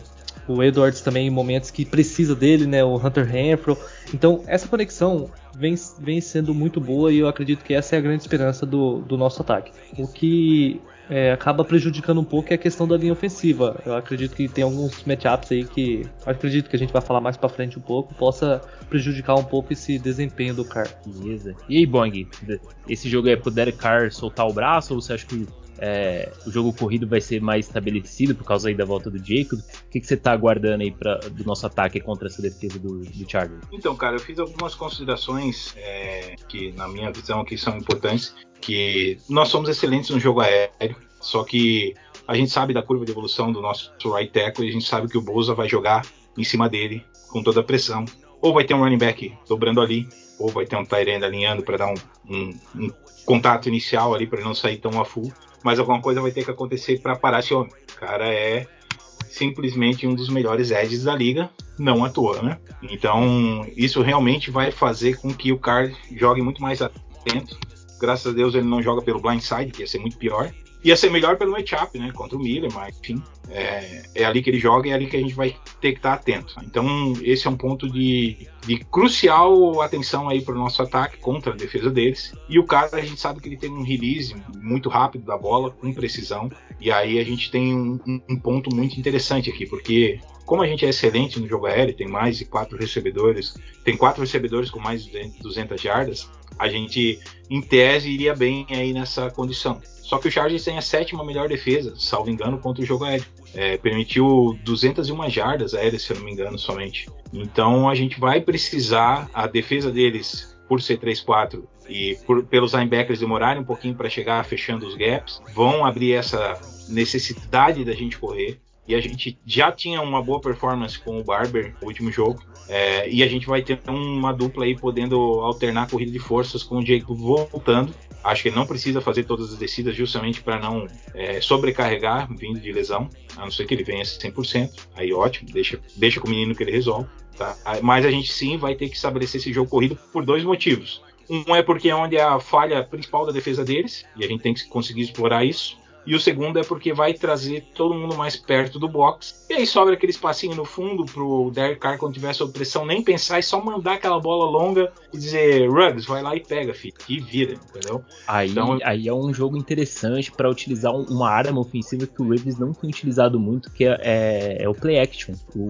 S2: o Edwards também em momentos que precisa dele, né, o Hunter Renfro. Então essa conexão vem, vem sendo muito boa e eu acredito que essa é a grande esperança do, do nosso ataque. O que é, acaba prejudicando um pouco é a questão da linha ofensiva. Eu acredito que tem alguns matchups aí que acredito que a gente vai falar mais para frente um pouco, possa prejudicar um pouco esse desempenho do Carr.
S1: Beleza. E aí, Bong, esse jogo é pro Derek Carr soltar o braço ou você acha que é, o jogo corrido vai ser mais estabelecido por causa aí da volta do Jacob. O que, que você está aguardando aí pra, do nosso ataque contra essa defesa do, do Chargers?
S3: Então, cara, eu fiz algumas considerações é, que, na minha visão, aqui são importantes que nós somos excelentes no jogo aéreo, só que a gente sabe da curva de evolução do nosso right tackle e a gente sabe que o Bosa vai jogar em cima dele com toda a pressão. Ou vai ter um running back dobrando ali, ou vai ter um tight end alinhando para dar um, um, um, contato inicial ali para não sair tão a full. Mas alguma coisa vai ter que acontecer para parar esse homem. O cara é simplesmente um dos melhores edges da liga, não à toa, né? Então, isso realmente vai fazer com que o cara jogue muito mais atento Graças a Deus ele não joga pelo blindside, que ia ser muito pior. Ia ser melhor pelo matchup, né? Contra o Miller, mas enfim, é, é, ali que ele joga e é ali que a gente vai ter que estar atento. Então, esse é um ponto de, de crucial atenção aí para o nosso ataque contra a defesa deles. E o cara, a gente sabe que ele tem um release muito rápido da bola, com precisão. E aí a gente tem um, um ponto muito interessante aqui, porque como a gente é excelente no jogo aéreo, tem mais de quatro recebedores, tem quatro recebedores com mais de 200 jardas, a gente, em tese, iria bem aí nessa condição. Só que o Chargers tem a sétima melhor defesa, salvo engano, contra o jogo aéreo. É, permitiu 201 jardas aéreas, se eu não me engano, somente. Então a gente vai precisar, a defesa deles, por ser 3-4 e por, pelos linebackers demorarem um pouquinho para chegar fechando os gaps, vão abrir essa necessidade da gente correr. E a gente já tinha uma boa performance com o Barber no último jogo. É, e a gente vai ter uma dupla aí podendo alternar a corrida de forças com o Jacob voltando. Acho que ele não precisa fazer todas as descidas justamente para não é, sobrecarregar vindo de lesão, a não ser que ele venha 100%. Aí ótimo, deixa, deixa com o menino que ele resolve. Tá? Mas a gente sim vai ter que estabelecer esse jogo corrido por dois motivos. Um é porque é onde é a falha principal da defesa deles, e a gente tem que conseguir explorar isso. E o segundo é porque vai trazer todo mundo mais perto do box. E aí sobra aquele espacinho no fundo pro Derek Carr, quando tiver sob pressão, nem pensar e só mandar aquela bola longa e dizer: Ruggs, vai lá e pega, filho, e vira, entendeu?
S1: Aí, então, aí é um jogo interessante para utilizar uma arma ofensiva que o Ravens não tem utilizado muito, que é, é, é o play action. O,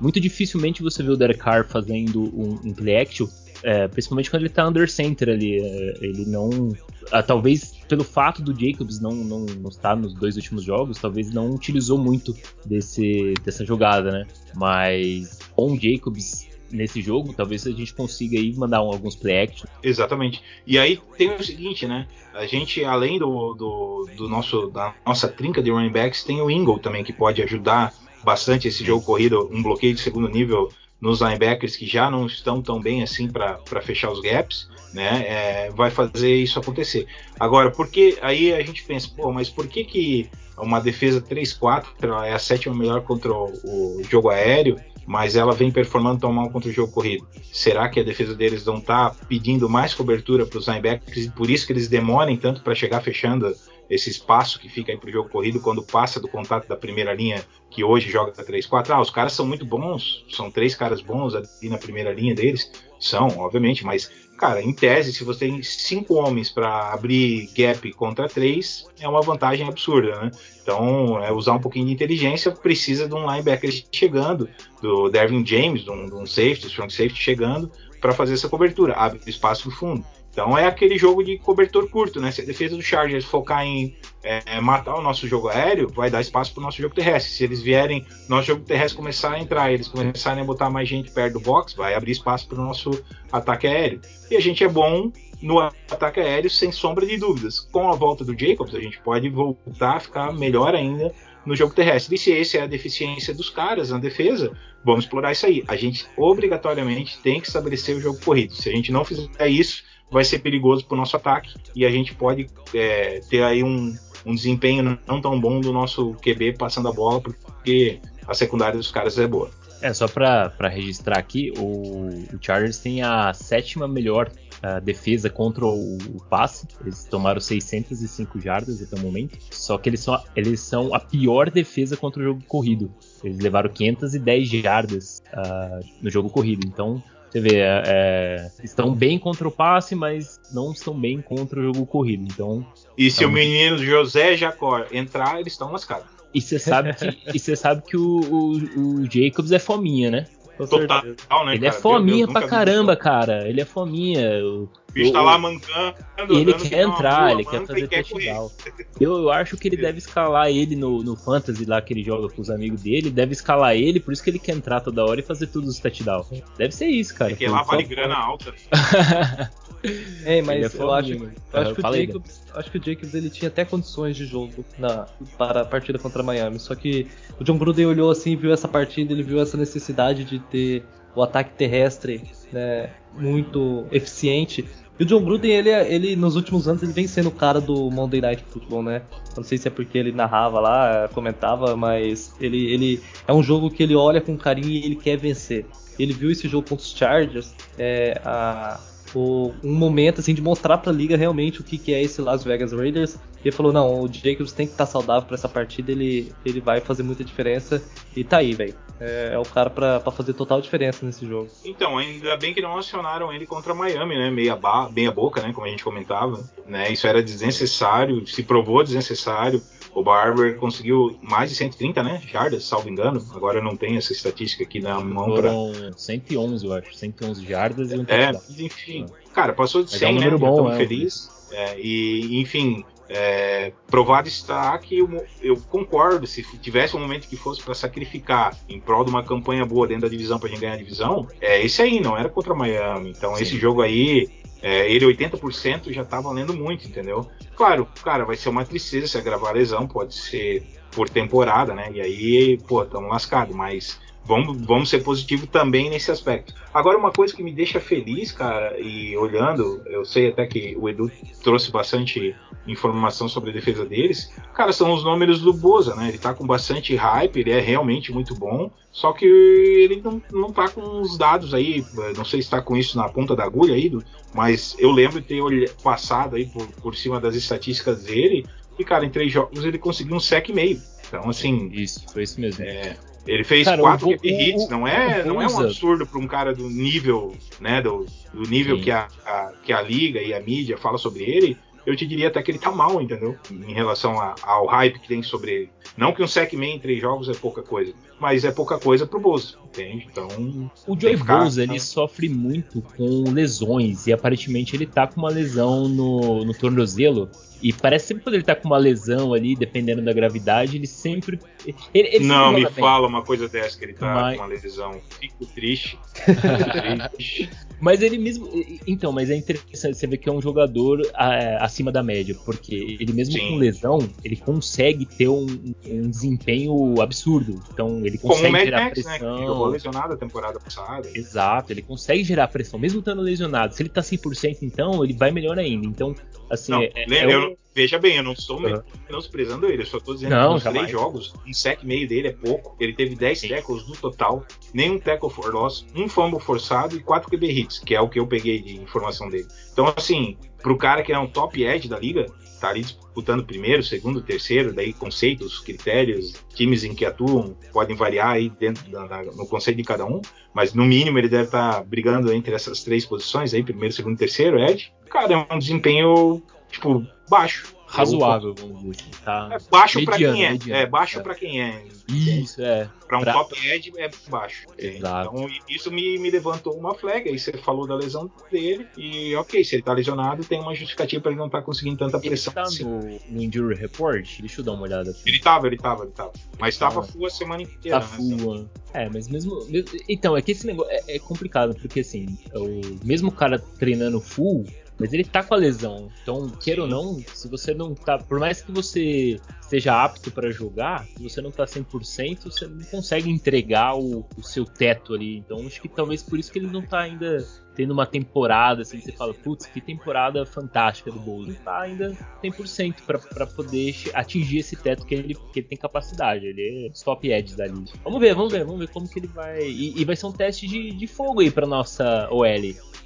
S1: muito dificilmente você vê o Derek Carr fazendo um, um play action é, principalmente quando ele tá under center ali. É, ele não. Ah, talvez pelo fato do Jacobs não, não, não estar nos dois últimos jogos, talvez não utilizou muito desse, dessa jogada, né? Mas com Jacobs nesse jogo, talvez a gente consiga aí mandar um, alguns play action.
S3: Exatamente. E aí tem o seguinte, né? A gente, além do, do, do nosso da nossa trinca de running backs, tem o Ingle também que pode ajudar bastante esse jogo corrido, um bloqueio de segundo nível nos linebackers que já não estão tão bem assim para fechar os gaps, né? É, vai fazer isso acontecer. Agora, porque aí a gente pensa, pô, mas por que, que uma defesa 3-4 é a sétima melhor contra o, jogo aéreo? mas ela vem performando tão mal contra o jogo corrido. Será que a defesa deles não está pedindo mais cobertura para os linebackers e por isso que eles demorem tanto para chegar fechando esse espaço que fica aí para o jogo corrido quando passa do contato da primeira linha que hoje joga 3-4. Ah, os caras são muito bons, são três caras bons ali na primeira linha deles. São, obviamente, mas, cara, em tese, se você tem cinco homens para abrir gap contra três, é uma vantagem absurda, né? Então, é usar um pouquinho de inteligência, precisa de um linebacker chegando, do Dervin James, de um, de um safety, strong safety chegando, para fazer essa cobertura, abre espaço no fundo. Então é aquele jogo de cobertor curto, né? Se a defesa do Chargers focar em é, matar o nosso jogo aéreo, vai dar espaço para o nosso jogo terrestre. Se eles vierem, nosso jogo terrestre começar a entrar, eles começarem a botar mais gente perto do box, vai abrir espaço para o nosso ataque aéreo. E a gente é bom no ataque aéreo, sem sombra de dúvidas. Com a volta do Jacobs, a gente pode voltar a ficar melhor ainda no jogo terrestre. E se essa é a deficiência dos caras na defesa, vamos explorar isso aí. A gente obrigatoriamente tem que estabelecer o jogo corrido. Se a gente não fizer isso, vai ser perigoso para o nosso ataque e a gente pode é, ter aí um, um desempenho não tão bom do nosso QB passando a bola, porque a secundária dos caras é boa.
S1: É, só para registrar aqui, o, o, Chargers tem a sétima melhor uh, defesa contra o, o, passe. Eles tomaram 605 jardas até o momento. Só que eles são, eles são a pior defesa contra o jogo corrido. Eles levaram 510 jardas uh, no jogo corrido. Então, você vê, é, é, estão bem contra o passe, mas não estão bem contra o jogo corrido. Então.
S3: E se é o menino José Jacó entrar, eles estão lascados.
S1: E você sabe que, *laughs* e você sabe que o, o, o Jacobs é fominha, né?
S3: Total, né,
S1: Ele é cara? é fominha Deus, pra caramba, cara. Ele é fominha.
S3: O bicho tá lá mancando.
S1: Ele quer entrar, ele quer fazer touchdown. Eu, eu acho que ele deve escalar ele no, no Fantasy lá que ele joga com os amigos dele. Deve escalar ele, por isso que ele quer entrar toda hora e fazer tudo os touchdowns. Deve ser isso, cara.
S3: Porque lá vale grana alta. *laughs*
S2: É, mas é eu, acho, eu, acho, que o Jacobs, acho que o Jacobs ele tinha até condições de jogo na, para a partida contra Miami. Só que o John Gruden olhou assim, viu essa partida, ele viu essa necessidade de ter o ataque terrestre né, muito eficiente. E o John Gruden, ele, ele nos últimos anos, ele vem sendo o cara do Monday Night Football, né? Não sei se é porque ele narrava lá, comentava, mas ele, ele é um jogo que ele olha com carinho e ele quer vencer. Ele viu esse jogo contra os Chargers, é, a, o, um momento assim de mostrar para a liga realmente o que, que é esse Las Vegas Raiders. E ele falou: não, o Jacobs tem que estar tá saudável para essa partida, ele, ele vai fazer muita diferença. E tá aí, velho. É, é, o cara para fazer total diferença nesse jogo.
S3: Então, ainda bem que não acionaram ele contra Miami, né? Meia, ba meia boca, né? Como a gente comentava. Né? Isso era desnecessário, se provou desnecessário. O Barber conseguiu mais de 130, né? Jardas, salvo engano. Agora não tem essa estatística aqui na mão
S1: Foram pra... 111, eu acho. 111 jardas e um
S3: É, enfim. Cara, passou de 100, é um número né? Bom, é, feliz. É, e, enfim, é, provado está que eu, eu, concordo, se tivesse um momento que fosse para sacrificar em prol de uma campanha boa dentro da divisão para gente ganhar a divisão, é esse aí, não era contra Miami. Então Sim. esse jogo aí é, ele 80% já tá valendo muito, entendeu? Claro, cara, vai ser uma tristeza se agravar a lesão, pode ser por temporada, né? E aí, pô, estamos lascados, mas vamos, vamos ser positivo também nesse aspecto. Agora, uma coisa que me deixa feliz, cara, e olhando, eu sei até que o Edu trouxe bastante informação sobre a defesa deles, cara, são os números do Boza, né? Ele tá com bastante hype, ele é realmente muito bom, só que ele não, não tá com os dados aí, não sei se tá com isso na ponta da agulha aí, mas eu lembro de ter passado aí por, por cima das estatísticas dele, E, cara, em três jogos ele conseguiu um sec e meio. Então, assim.
S1: Isso, foi isso mesmo.
S3: É, ele fez cara, quatro QP hits, não é, não é um absurdo para um cara do nível, né, do, do nível que a, a, que a liga e a mídia fala sobre ele eu te diria até que ele tá mal, entendeu? Em relação a, ao hype que tem sobre ele. Não que um Sackman em três jogos é pouca coisa, mas é pouca coisa pro Bozo, entende? Então.
S1: O Joey Bozo, ele sofre muito com lesões, e aparentemente ele tá com uma lesão no, no tornozelo e parece sempre quando ele tá com uma lesão ali, dependendo da gravidade, ele sempre. Ele,
S3: ele não, me bem. fala uma coisa dessa, que ele tá mas... com uma lesão. Fico triste. Fico
S1: triste. *laughs* Mas ele mesmo. Então, mas é interessante você ver que é um jogador acima da média, porque ele mesmo Sim. com lesão, ele consegue ter um, um, desempenho absurdo. Então, ele consegue Como gerar Max, pressão. Né, que
S3: jogou lesionado a temporada passada.
S1: Exato, ele consegue gerar pressão, mesmo estando lesionado. Se ele tá 100%, então, ele vai melhor ainda. Então, assim. Não,
S3: é, é, é um... Veja bem, eu não estou uhum. menosprezando ele, eu só estou dizendo não, que nos três jogos, um sec meio dele é pouco. Ele teve 10 tackles no total, nenhum tackle for loss, um fumble forçado e 4 QB hits, que é o que eu peguei de informação dele. Então, assim, pro cara que é um top edge da liga, tá ali disputando primeiro, segundo, terceiro, daí conceitos, critérios, times em que atuam podem variar aí dentro da, da, no conceito de cada um, mas no mínimo ele deve estar tá brigando entre essas três posições aí, primeiro, segundo, terceiro, edge. Cara, é um desempenho tipo baixo.
S1: Razoável, vamos dizer assim. Tá
S3: é baixo para quem é. Mediano, é baixo é. para quem é.
S1: Isso, é.
S3: Para um pra... top edge é baixo. Exato. Então isso me, me levantou uma flag. Aí você falou da lesão dele. E ok, se ele tá lesionado, tem uma justificativa para ele não estar tá conseguindo tanta pressão.
S1: Ele tá assim. no, no, Injury Report? Deixa eu dar uma olhada aqui.
S3: Ele tava, ele tava, ele tava. Mas tava ah, full a semana inteira.
S1: Tá né? full. É, mas mesmo, mesmo. Então, é que esse negócio é, é complicado, porque assim, o mesmo cara treinando full mas ele tá com a lesão. Então, queira ou não, se você não tá. Por mais que você esteja apto para jogar, se você não tá 100%, você não consegue entregar o, o, seu teto ali. Então, acho que talvez por isso que ele não tá ainda tendo uma temporada assim. Você fala, putz, que temporada fantástica do Bulls. Não tá ainda 100% para poder atingir esse teto que ele, que ele tem capacidade. Ele é top edge da liga. Vamos ver, vamos ver, vamos ver como que ele vai. E, e vai ser um teste de, de fogo aí para nossa OL.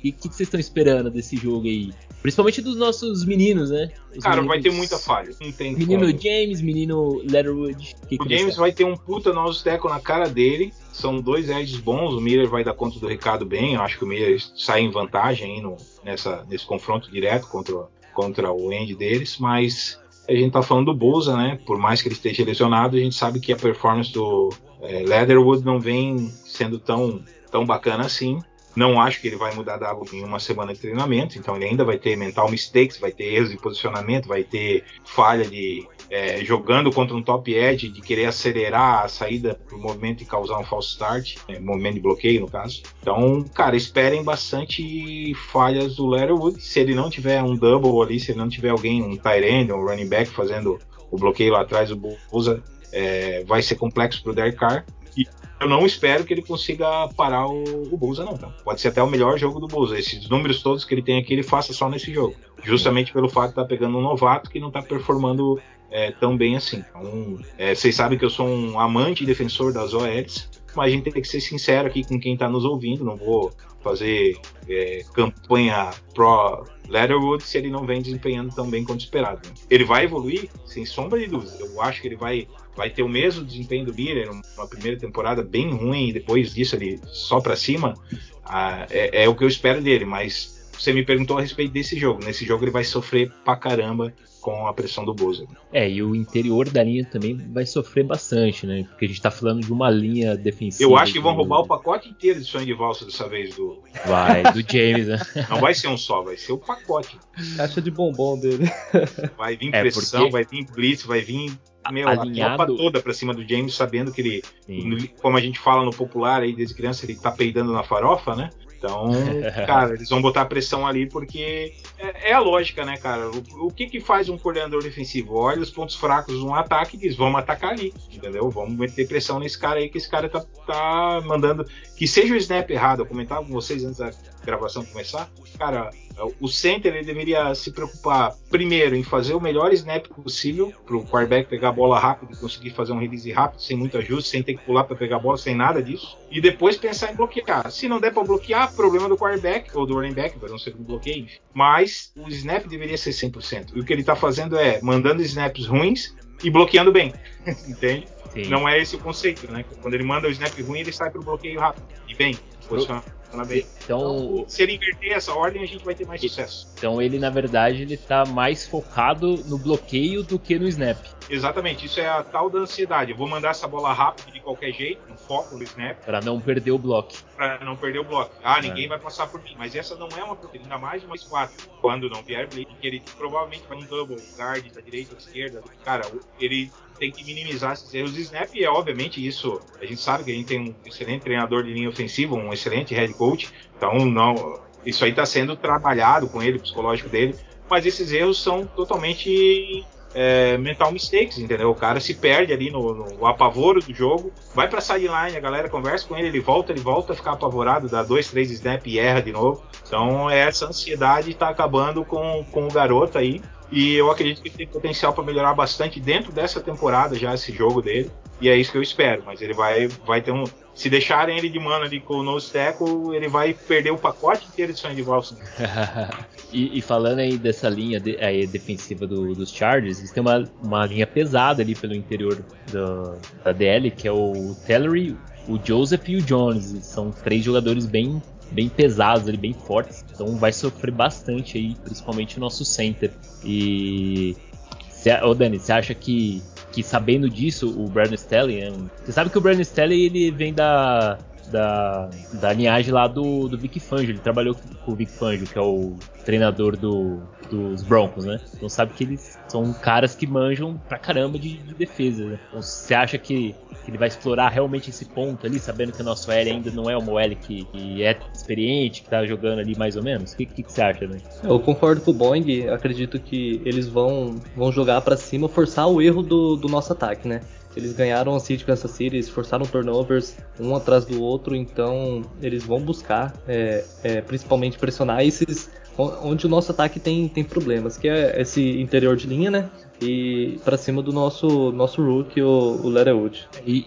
S1: E o que, vocês estão esperando desse jogo aí? Principalmente dos nossos meninos, né?
S3: Os Cara, meninos... vai ter muita falha. Não tem
S1: menino como. James, menino Letterwood.
S3: Que o James vai ter um puta nosso teco na cara dele. São dois edges bons. O Miller vai dar conta do recado bem. Eu acho que o Miller sai em vantagem aí no, nessa, nesse confronto direto contra, contra o end deles. Mas a gente tá falando do Bolsa, né? Por mais que ele esteja lesionado, a gente sabe que a performance do é, Leatherwood não vem sendo tão, tão bacana assim. Não acho que ele vai mudar da água em uma semana de treinamento, então ele ainda vai ter mental mistakes, vai ter erros de posicionamento, vai ter falha de é, jogando contra um top edge, de querer acelerar a saída pro movimento e causar um false start, é, movimento de bloqueio no caso. Então, cara, esperem bastante falhas do Letterwood. Se ele não tiver um double ali, se ele não tiver alguém, um tight end, um running back fazendo o bloqueio lá atrás, o Bolsa é, vai ser complexo pro Derek Carr eu não espero que ele consiga parar o, o Bolsa, não. Tá? Pode ser até o melhor jogo do Bolsa. Esses números todos que ele tem aqui, ele faça só nesse jogo. Justamente pelo fato de estar tá pegando um novato que não está performando é, tão bem assim. Então, é, vocês sabem que eu sou um amante e defensor das OLs, mas a gente tem que ser sincero aqui com quem está nos ouvindo. Não vou fazer é, campanha pro Leatherwood se ele não vem desempenhando tão bem quanto esperado. Ele vai evoluir, sem sombra de dúvida. Eu acho que ele vai vai ter o mesmo desempenho do Miller, uma primeira temporada bem ruim e depois disso ele só para cima, ah, é, é, o que eu espero dele, mas você me perguntou a respeito desse jogo. Nesse jogo ele vai sofrer pra caramba com a pressão do Boza.
S1: É, e o interior da linha também vai sofrer bastante, né? Porque a gente tá falando de uma linha defensiva.
S3: Eu acho que vão roubar o pacote inteiro de sonho de valsa dessa vez do.
S1: Vai, do James, né? *laughs*
S3: Não vai ser um só, vai ser o pacote.
S2: Caixa de bombom dele.
S3: Vai vir é, pressão, porque... vai vir blitz, vai vir meu, alinhado... a tropa toda pra cima do James, sabendo que ele, Sim. como a gente fala no popular aí desde criança, ele tá peidando na farofa, né? Então, *laughs* cara, eles vão botar pressão ali porque é, é a lógica, né, cara? O, o, que que faz um coordenador defensivo? Olha os pontos fracos de um ataque e diz, vamos atacar ali, entendeu? Vamos meter pressão nesse cara aí que esse cara tá, tá mandando. Que seja o snap errado, eu comentava com vocês antes da, gravação começar. Cara, o center ele deveria se preocupar primeiro em fazer o melhor snap possível para o quarterback pegar a bola rápido e conseguir fazer um release rápido, sem muito ajuste, sem ter que pular para pegar a bola, sem nada disso. E depois pensar em bloquear. Se não der para bloquear, problema do quarterback ou do running back, vai não ser um bloqueio. Mas o snap deveria ser 100%. E o que ele está fazendo é mandando snaps ruins e bloqueando bem. *laughs* Entende? Sim. Não é esse o conceito, né? Quando ele manda o snap ruim, ele sai para o bloqueio rápido e bem, posicionado. Então, então, se ele inverter essa ordem, a gente vai ter mais sucesso.
S1: Então ele, na verdade, ele tá mais focado no bloqueio do que no snap.
S3: Exatamente, isso é a tal da ansiedade. Eu vou mandar essa bola rápido de qualquer jeito, no foco no snap.
S1: Para não perder o bloco.
S3: Para não perder o bloco. Ah, ninguém é. vai passar por mim. Mas essa não é uma ainda mais uma quatro. Quando não vier blitz, que ele provavelmente vai um double guard da direita ou da esquerda. Cara, ele tem que minimizar esses erros de snap e, obviamente, isso a gente sabe que a gente tem um excelente treinador de linha ofensiva, um excelente head coach, então não, isso aí está sendo trabalhado com ele, psicológico dele, mas esses erros são totalmente é, mental mistakes, entendeu? O cara se perde ali no, no apavoro do jogo, vai pra sideline, a galera conversa com ele, ele volta, ele volta a ficar apavorado, dá dois, três snap e erra de novo. Então essa ansiedade está acabando com, com o garoto aí. E eu acredito que tem potencial para melhorar bastante dentro dessa temporada já esse jogo dele. E é isso que eu espero. Mas ele vai, vai ter um. Se deixarem ele de mano ali com o nose tackle, ele vai perder o pacote inteiro de sonho de valsa. *laughs*
S1: e, e, falando aí dessa linha de, aí, defensiva do, dos Chargers, eles têm uma, uma linha pesada ali pelo interior do, da DL, que é o Tellery, o Joseph e o Jones. São três jogadores bem bem pesados, ali, bem fortes. Então vai sofrer bastante aí, principalmente o nosso center. E. Cê, ô Dani, você acha que, que sabendo disso, o Brandon Staley. É você sabe que o Brandon Staley ele vem da, da, da linhagem lá do, do Vic Fangio. Ele trabalhou com o Vic Fangio, que é o treinador do, dos Broncos, né? Então sabe que eles são caras que manjam pra caramba de, de defesa. Né? Então, você acha que, que, ele vai explorar realmente esse ponto ali, sabendo que o nosso L ainda não é uma L que, que, é experiente, que tá jogando ali mais ou menos? O que, que, você acha, né?
S2: Eu concordo com o Boeing, acredito que eles vão, vão jogar para cima, forçar o erro do, do nosso ataque, né? Eles ganharam a City Kansas City, eles forçaram turnovers um atrás do outro, então eles vão buscar é, é, principalmente pressionar esses onde o nosso ataque tem, tem problemas, que é esse interior de linha, né? E para cima do nosso nosso rookie, o, o Leatherwood.
S1: E,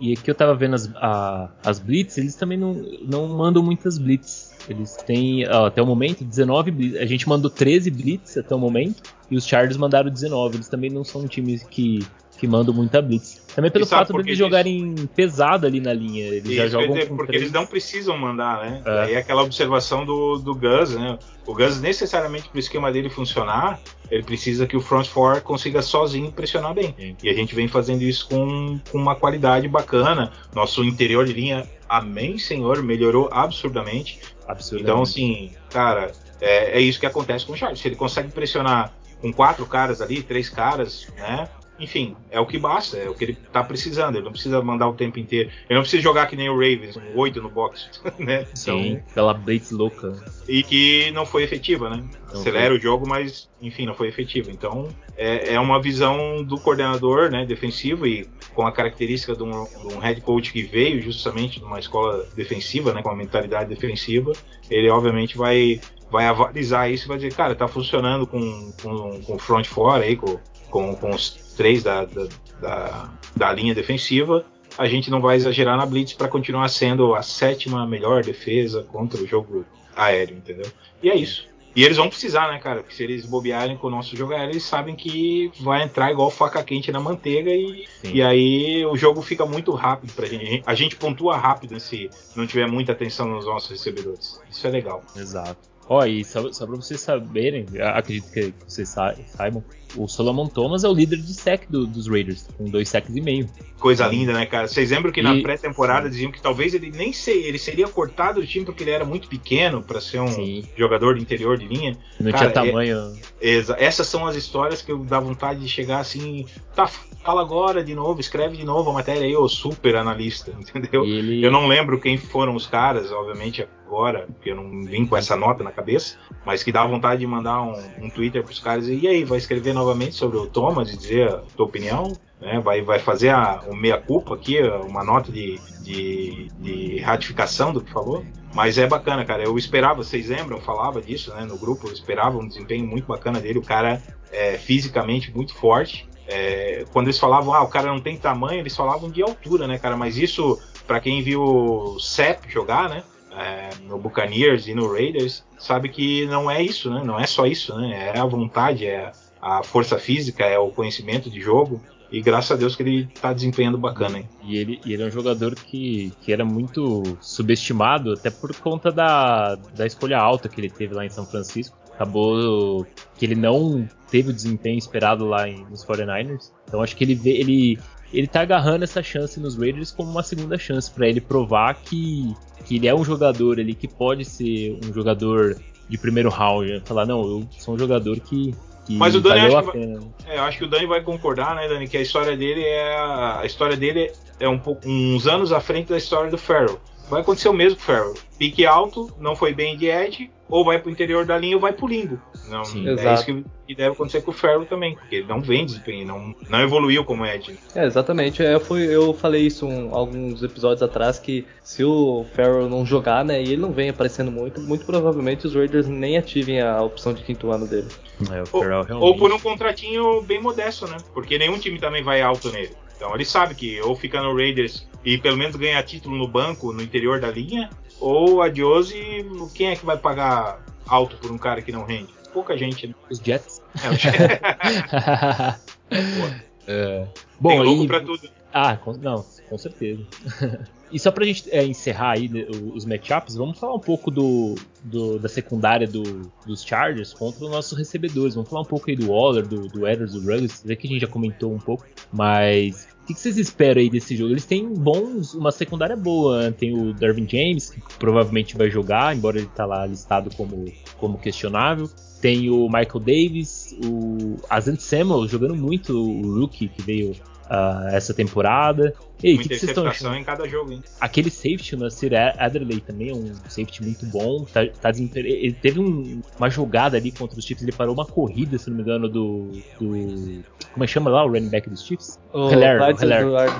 S1: e, e, aqui eu tava vendo as, a, as blitz, eles também não, não mandam muitas blitz. Eles têm, ó, até o momento, 19 blitz. A gente mandou 13 blitz até o momento, e os Chargers mandaram 19. Eles também não são um time que que mandam muita blitz. Também pelo fato deles eles... jogarem pesado ali na linha. Eles Isso, já jogam dizer,
S3: Porque
S1: três.
S3: eles não precisam mandar, né? É. Aí é aquela observação do, do Gus, né? O Gus, necessariamente para o esquema dele funcionar, ele precisa que o front four consiga sozinho pressionar bem. Sim. E a gente vem fazendo isso com, com uma qualidade bacana. Nosso interior de linha, amém, senhor, melhorou absurdamente. absurdamente. Então, assim, cara, é, é isso que acontece com o Charles. Se ele consegue pressionar com quatro caras ali, três caras, né? Enfim, é o que basta, é o que ele tá precisando. Ele não precisa mandar o tempo inteiro. Ele não precisa jogar que nem o Ravens, um 8 no box, *laughs* né?
S1: Sim, então, pela blitz louca.
S3: E que não foi efetiva, né? Não Acelera foi. o jogo, mas, enfim, não foi efetivo. Então, é, é, uma visão do coordenador, né, defensivo e com a característica de um, de um head coach que veio justamente de uma escola defensiva, né, com uma mentalidade defensiva. Ele, obviamente, vai vai avalizar isso e vai dizer, cara, tá funcionando com, com, com o front fora aí, com, com, com os três da, da, da, da linha defensiva, a gente não vai exagerar na blitz para continuar sendo a sétima melhor defesa contra o jogo aéreo, entendeu? E é isso. E eles vão precisar, né, cara? Porque se eles bobearem com o nosso jogo aéreo, eles sabem que vai entrar igual faca quente na manteiga e, e aí o jogo fica muito rápido pra gente. A gente pontua rápido se não tiver muita atenção nos nossos recebedores. Isso é legal.
S1: Exato. Ó, oh, e só, só pra vocês saberem, acredito que vocês saibam, o Solomon Thomas é o líder de sec do, dos Raiders, com dois sacks e meio.
S3: Coisa linda, né, cara? Vocês lembram que e... na pré-temporada diziam que talvez ele nem sei, ele seria cortado do time porque ele era muito pequeno para ser um Sim. jogador de interior de linha.
S1: Não cara, tinha tamanho.
S3: É, essas são as histórias que eu dá vontade de chegar assim, tá, fala agora de novo, escreve de novo a matéria aí, ô super analista, *laughs* entendeu? Ele... Eu não lembro quem foram os caras, obviamente agora, porque eu não vim com essa nota na cabeça, mas que dá vontade de mandar um, um Twitter pros caras e, e aí, vai escrever novamente sobre o Thomas e dizer a tua opinião. Né? Vai, vai fazer a, o meia-culpa aqui, uma nota de, de, de ratificação do que falou. Mas é bacana, cara. Eu esperava, vocês lembram, falava disso né, no grupo, eu esperava um desempenho muito bacana dele. O cara é fisicamente muito forte. É, quando eles falavam, ah, o cara não tem tamanho, eles falavam de altura, né, cara? Mas isso, para quem viu o Sepp jogar, né? É, no Buccaneers e no Raiders, sabe que não é isso, né? Não é só isso, né? É a vontade, é a força física, é o conhecimento de jogo. E graças a Deus que ele tá desempenhando bacana, hein?
S1: E ele, ele é um jogador que, que era muito subestimado, até por conta da, da escolha alta que ele teve lá em São Francisco. Acabou que ele não teve o desempenho esperado lá em, nos 49ers. Então acho que ele, ele, ele tá agarrando essa chance nos Raiders como uma segunda chance para ele provar que, que ele é um jogador ali que pode ser um jogador de primeiro round. Né? Falar, não, eu sou um jogador que,
S3: mas o Dani acho que, vai, é, eu acho que o Dani vai concordar, né, Dani, que a história dele é a, a história dele é um pouco uns anos à frente da história do Farrell. Vai acontecer o mesmo com o Farrell. Pique alto, não foi bem de edge, ou vai pro interior da linha ou vai pro limbo. Não, Sim, é exato. isso que, que, deve acontecer com o Ferro também, porque ele não vem desempenho, não, não evoluiu como Ed.
S2: É, exatamente. É, eu, fui, eu falei isso um, alguns episódios atrás, que se o Ferro não jogar, né, e ele não vem aparecendo muito, muito provavelmente os Raiders nem ativem a opção de quinto ano dele.
S3: É, ou, realmente... ou por um contratinho bem modesto, né? Porque nenhum time também vai alto nele. Então ele sabe que ou fica no Raiders e pelo menos ganhar título no banco, no interior da linha, ou adiós e quem é que vai pagar alto por um cara que não rende? Pouca gente, né?
S1: Os Jets. É,
S3: os Jets. *laughs* é. Bom, Tem louco e... pra tudo.
S1: Ah, com... não, com certeza. *laughs* e só pra gente é, encerrar aí né, os matchups, vamos falar um pouco do, do da secundária do, dos Chargers contra os nossos recebedores. Vamos falar um pouco aí do Waller, do, do Edwards, do Ruggs. que a gente já comentou um pouco, mas que, que vocês esperam aí desse jogo? Eles têm bons, uma secundária boa. Né? Tem o Darvin James, que provavelmente vai jogar, embora ele tá lá listado como, como questionável. Tem o Michael Davis, o Azant Samuel jogando muito, o rookie que veio uh, essa temporada.
S3: Ei, Uma que interceptação que em cada jogo, hein?
S1: Aquele safety, o Nasir Adderley também é um safety muito bom. Tá, tá ele teve um, uma jogada ali contra os Chiefs, ele parou uma corrida, se não me engano, do. do como é que chama lá o running back dos Chiefs?
S2: O Hilaire.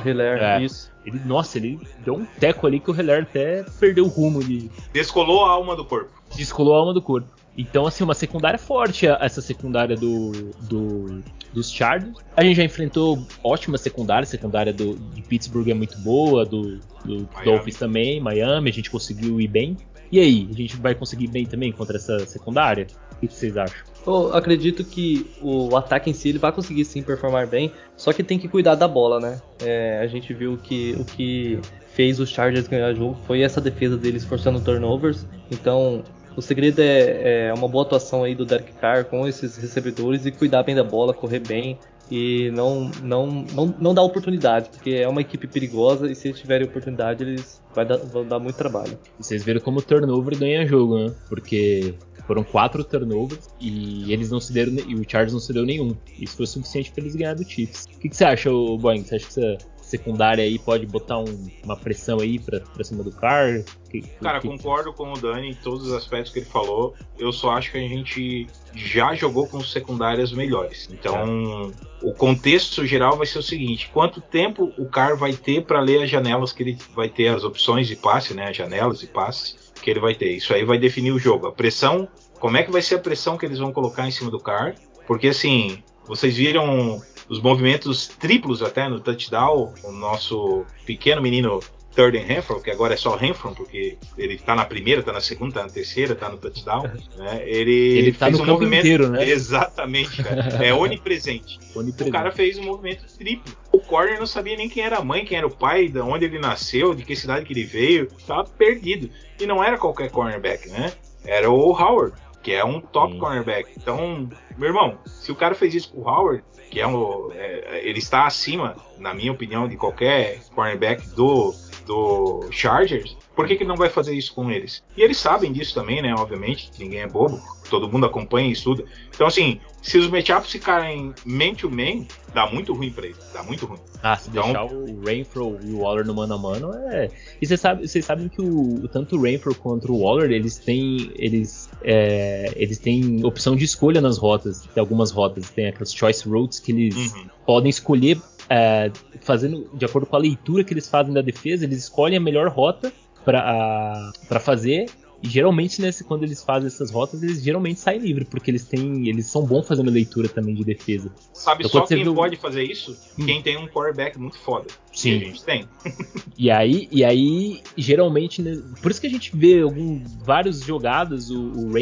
S2: Hilaire,
S1: é. isso. Ele, nossa, ele deu um teco ali que o Hilaire até perdeu o rumo de.
S3: Descolou a alma do corpo.
S1: Descolou a alma do corpo. Então, assim, uma secundária forte, essa secundária do, do, dos Chargers. A gente já enfrentou ótima secundária, a secundária do, de Pittsburgh é muito boa, do, do Dolphins também, Miami, a gente conseguiu ir bem. E aí, a gente vai conseguir bem também contra essa secundária? O que vocês acham?
S2: Eu acredito que o ataque em si ele vai conseguir sim performar bem, só que tem que cuidar da bola, né? É, a gente viu que o que fez os Chargers ganhar o jogo foi essa defesa deles forçando turnovers. Então, o segredo é, é, uma boa atuação aí do Derek Carr com esses recebedores e cuidar bem da bola, correr bem e não, não, não, não dar oportunidade, porque é uma equipe perigosa e se eles tiverem oportunidade eles dar, vão dar muito trabalho.
S1: E vocês viram como o turnover ganha jogo, né? Porque foram quatro turnovers e eles não se deram e o Chargers não se deu nenhum. Isso foi suficiente para eles ganharem do Chiefs. O que, que você acha, Boeing? Você acha que você secundária aí pode botar um, uma pressão aí pra, pra cima do Carr?
S3: Que, Cara, que... concordo com o Dani em todos os aspectos que ele falou. Eu só acho que a gente já jogou com secundárias melhores. Então, é. o contexto geral vai ser o seguinte: quanto tempo o Carr vai ter para ler as janelas que ele vai ter, as opções de passe, né? As janelas de passe que ele vai ter. Isso aí vai definir o jogo. A pressão, como é que vai ser a pressão que eles vão colocar em cima do Carr? Porque assim, vocês viram os movimentos triplos até no touchdown. O nosso pequeno menino Thirden Renfro, que agora é só Renfro, porque ele tá na primeira, tá na segunda, tá na terceira, tá no touchdown. Né? Ele,
S1: ele tá fez no um movimento. Inteiro, né?
S3: Exatamente, cara. *laughs* É onipresente. onipresente. O cara fez um movimento triplo. O corner não sabia nem quem era a mãe, quem era o pai, de onde ele nasceu, de que cidade que ele veio. Tava perdido. E não era qualquer cornerback, né? Era o Howard, que é um top Sim. cornerback. Então, meu irmão, se o cara fez isso com o Howard, que é um. É, ele está acima, na minha opinião, de qualquer cornerback do, do Chargers, por que, que não vai fazer isso com eles? E eles sabem disso também, né? Obviamente, ninguém é bobo, todo mundo acompanha e estuda. Então, assim, se os matchups ficarem man-to-man, dá muito ruim pra eles. Dá muito ruim.
S1: Ah, se então... deixar o Rainfro e o Waller no mano a mano é. E vocês sabem, vocês sabem que o, tanto o Rainfro quanto o Waller, eles têm. Eles, é, eles têm opção de escolha nas rotas. Tem algumas rotas, tem aquelas choice routes que eles uhum. podem escolher. É, fazendo de acordo com a leitura que eles fazem da defesa, eles escolhem a melhor rota para fazer. E geralmente, nesse, quando eles fazem essas rotas, eles geralmente saem livre, porque eles têm. Eles são bons fazendo leitura também de defesa.
S3: Sabe então, só quem viu... pode fazer isso? Hum. Quem tem um quarterback muito foda.
S1: Sim.
S3: a gente tem. *laughs*
S1: e aí, e aí, geralmente. Né, por isso que a gente vê algum, vários jogadas, o, o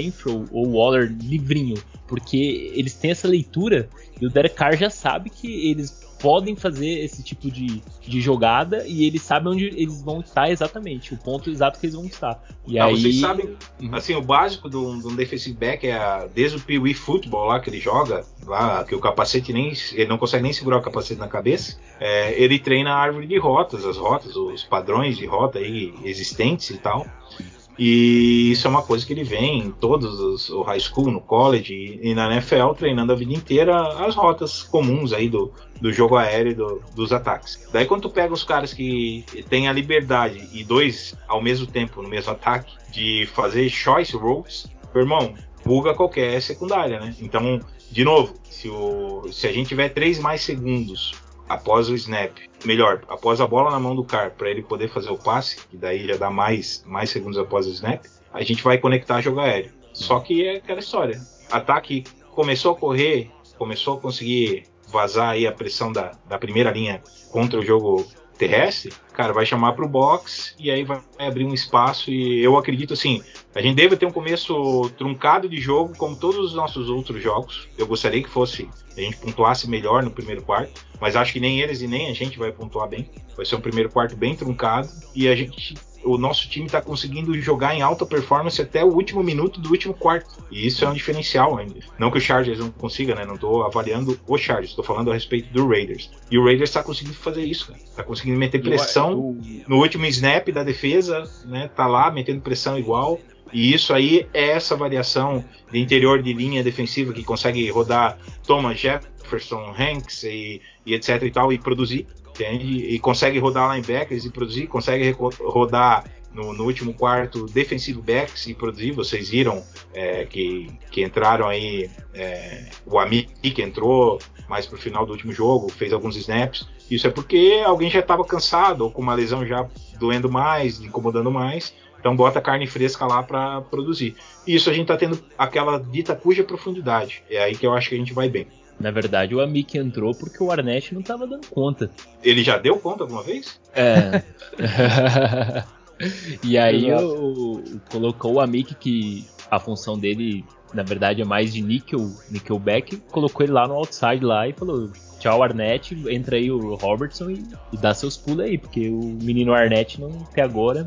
S1: ou o Waller livrinho. Porque eles têm essa leitura e o Derek Carr já sabe que eles podem fazer esse tipo de, de jogada e eles sabem onde eles vão estar exatamente, o ponto exato que eles vão estar. E ah, aí...
S3: Vocês sabem, uhum. assim, o básico de um, defensive back é a, desde o Pee Wee Football lá que ele joga, lá que o capacete nem, ele não consegue nem segurar o capacete na cabeça, é, ele treina a árvore de rotas, as rotas, os padrões de rota aí existentes e tal. E isso é uma coisa que ele vem em todos os o high school, no college e, na NFL treinando a vida inteira as rotas comuns aí do, do jogo aéreo do, dos ataques. Daí quando tu pega os caras que têm a liberdade e dois ao mesmo tempo no mesmo ataque de fazer choice routes, meu irmão, buga qualquer secundária, né? Então, de novo, se, o, se a gente tiver três mais segundos após o snap, melhor, após a bola na mão do cara, para ele poder fazer o passe, que daí já dá mais, mais segundos após o snap, a gente vai conectar jogo aéreo. Só que é aquela história. Ataque começou a correr, começou a conseguir vazar aí a pressão da, da primeira linha contra o jogo terrestre, cara, vai chamar para o box e aí vai abrir um espaço e eu acredito assim, a gente deve ter um começo truncado de jogo como todos os nossos outros jogos. Eu gostaria que fosse a gente pontuasse melhor no primeiro quarto, mas acho que nem eles e nem a gente vai pontuar bem. Vai ser um primeiro quarto bem truncado e a gente o nosso time está conseguindo jogar em alta performance até o último minuto do último quarto. E isso é um diferencial ainda. Não que o Chargers não consiga, né? Não estou avaliando o Chargers, estou falando a respeito do Raiders. E o Raiders está conseguindo fazer isso, cara. Tá conseguindo meter pressão no último snap da defesa, né? Tá lá metendo pressão igual. E isso aí é essa variação de interior de linha defensiva que consegue rodar Thomas Jefferson, Hanks e, e etc e tal e produzir entende? E consegue rodar linebackers e produzir, consegue rodar no, no, último quarto defensive backs e produzir. Vocês viram é, que, que entraram aí é, o Ami que entrou mais pro final do último jogo, fez alguns snaps. Isso é porque alguém já estava cansado ou com uma lesão já doendo mais, incomodando mais. Então bota carne fresca lá para produzir. Isso a gente está tendo aquela dita cuja profundidade. É aí que eu acho que a gente vai bem.
S1: Na verdade, o Amik entrou porque o Arnett não estava dando conta.
S3: Ele já deu conta alguma vez?
S1: É. *laughs* e aí o, colocou o Amik, que a função dele, na verdade, é mais de níquel, nickelback, colocou ele lá no outside lá e falou: tchau Arnett, entra aí o Robertson e, e dá seus pulos aí, porque o menino Arnett não até agora.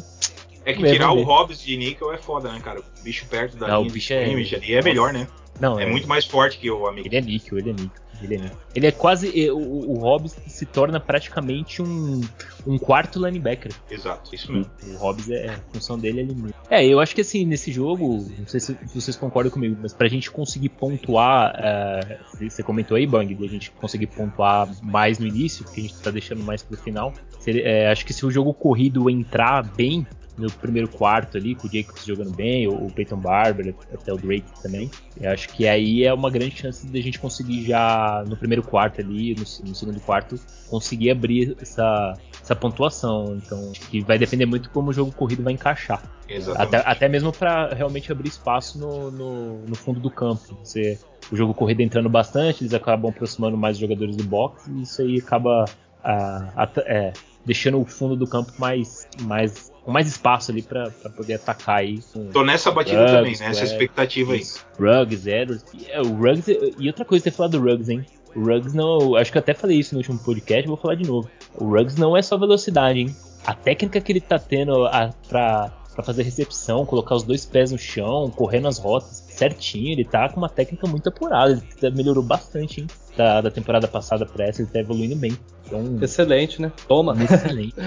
S3: É que tirar o Hobbs de níquel é foda, né, cara? O bicho perto da
S1: não, linha o bicho é...
S3: ali é melhor, né? Não, é, é, muito mais forte que o amigo.
S1: Ele é níquel, ele é níquel. Ele é, ele é quase. O, o Hobbs se torna praticamente um, um quarto linebacker.
S3: Exato, isso mesmo.
S1: O, o Hobbs é. A função dele é eliminar. É, eu acho que assim, nesse jogo, não sei se, se vocês concordam comigo, mas pra gente conseguir pontuar. Uh, você comentou aí, Bang, de a gente conseguir pontuar mais no início, que a gente tá deixando mais pro final. Seria, é, acho que se o jogo corrido entrar bem, no primeiro quarto ali, com o Jacobs jogando bem, o Peyton Barber, até o Drake também. Eu acho que aí é uma grande chance de a gente conseguir já no primeiro quarto ali, no, no segundo quarto, conseguir abrir essa, essa pontuação. Então, acho que vai depender muito como o jogo corrido vai encaixar.
S3: Exatamente.
S1: Até, até mesmo para realmente abrir espaço no, no, no, fundo do campo. Você, o jogo corrido entrando bastante, eles acabam aproximando mais os jogadores do box e isso aí acaba ah, é, deixando o fundo do campo mais, mais com mais espaço ali para poder atacar aí.
S3: Tô nessa batida Ruggs, também, nessa né? expectativa aí.
S1: Ruggs, Edwards. É, o Ruggs, e outra coisa, você falar do Ruggs, hein? O Ruggs não. Acho que eu até falei isso no último podcast, vou falar de novo. O Ruggs não é só velocidade, hein? A técnica que ele tá tendo a, pra, pra fazer recepção, colocar os dois pés no chão, correr nas rotas, certinho, ele tá com uma técnica muito apurada. Ele melhorou bastante, hein? Da, da temporada passada pra essa, ele tá evoluindo bem. Então,
S2: Excelente, né? Toma.
S1: excelente. *laughs*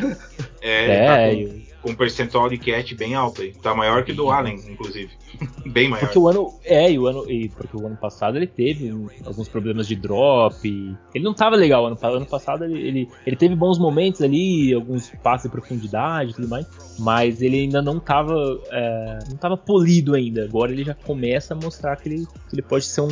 S3: É,
S1: É,
S3: tá com,
S1: eu-
S3: com um percentual de catch bem alto aí. Tá maior que o do Allen, inclusive. *laughs* bem maior.
S1: Porque o ano. É, e o ano. E porque o ano passado ele teve um- alguns problemas de drop. Ele não tava legal ano, ano passado. Ele, ele, ele teve bons momentos ali, alguns passes de profundidade e tudo mais. Mas ele ainda não tava. é, não tava polido ainda. Agora ele já começa a mostrar que ele, que ele pode ser um,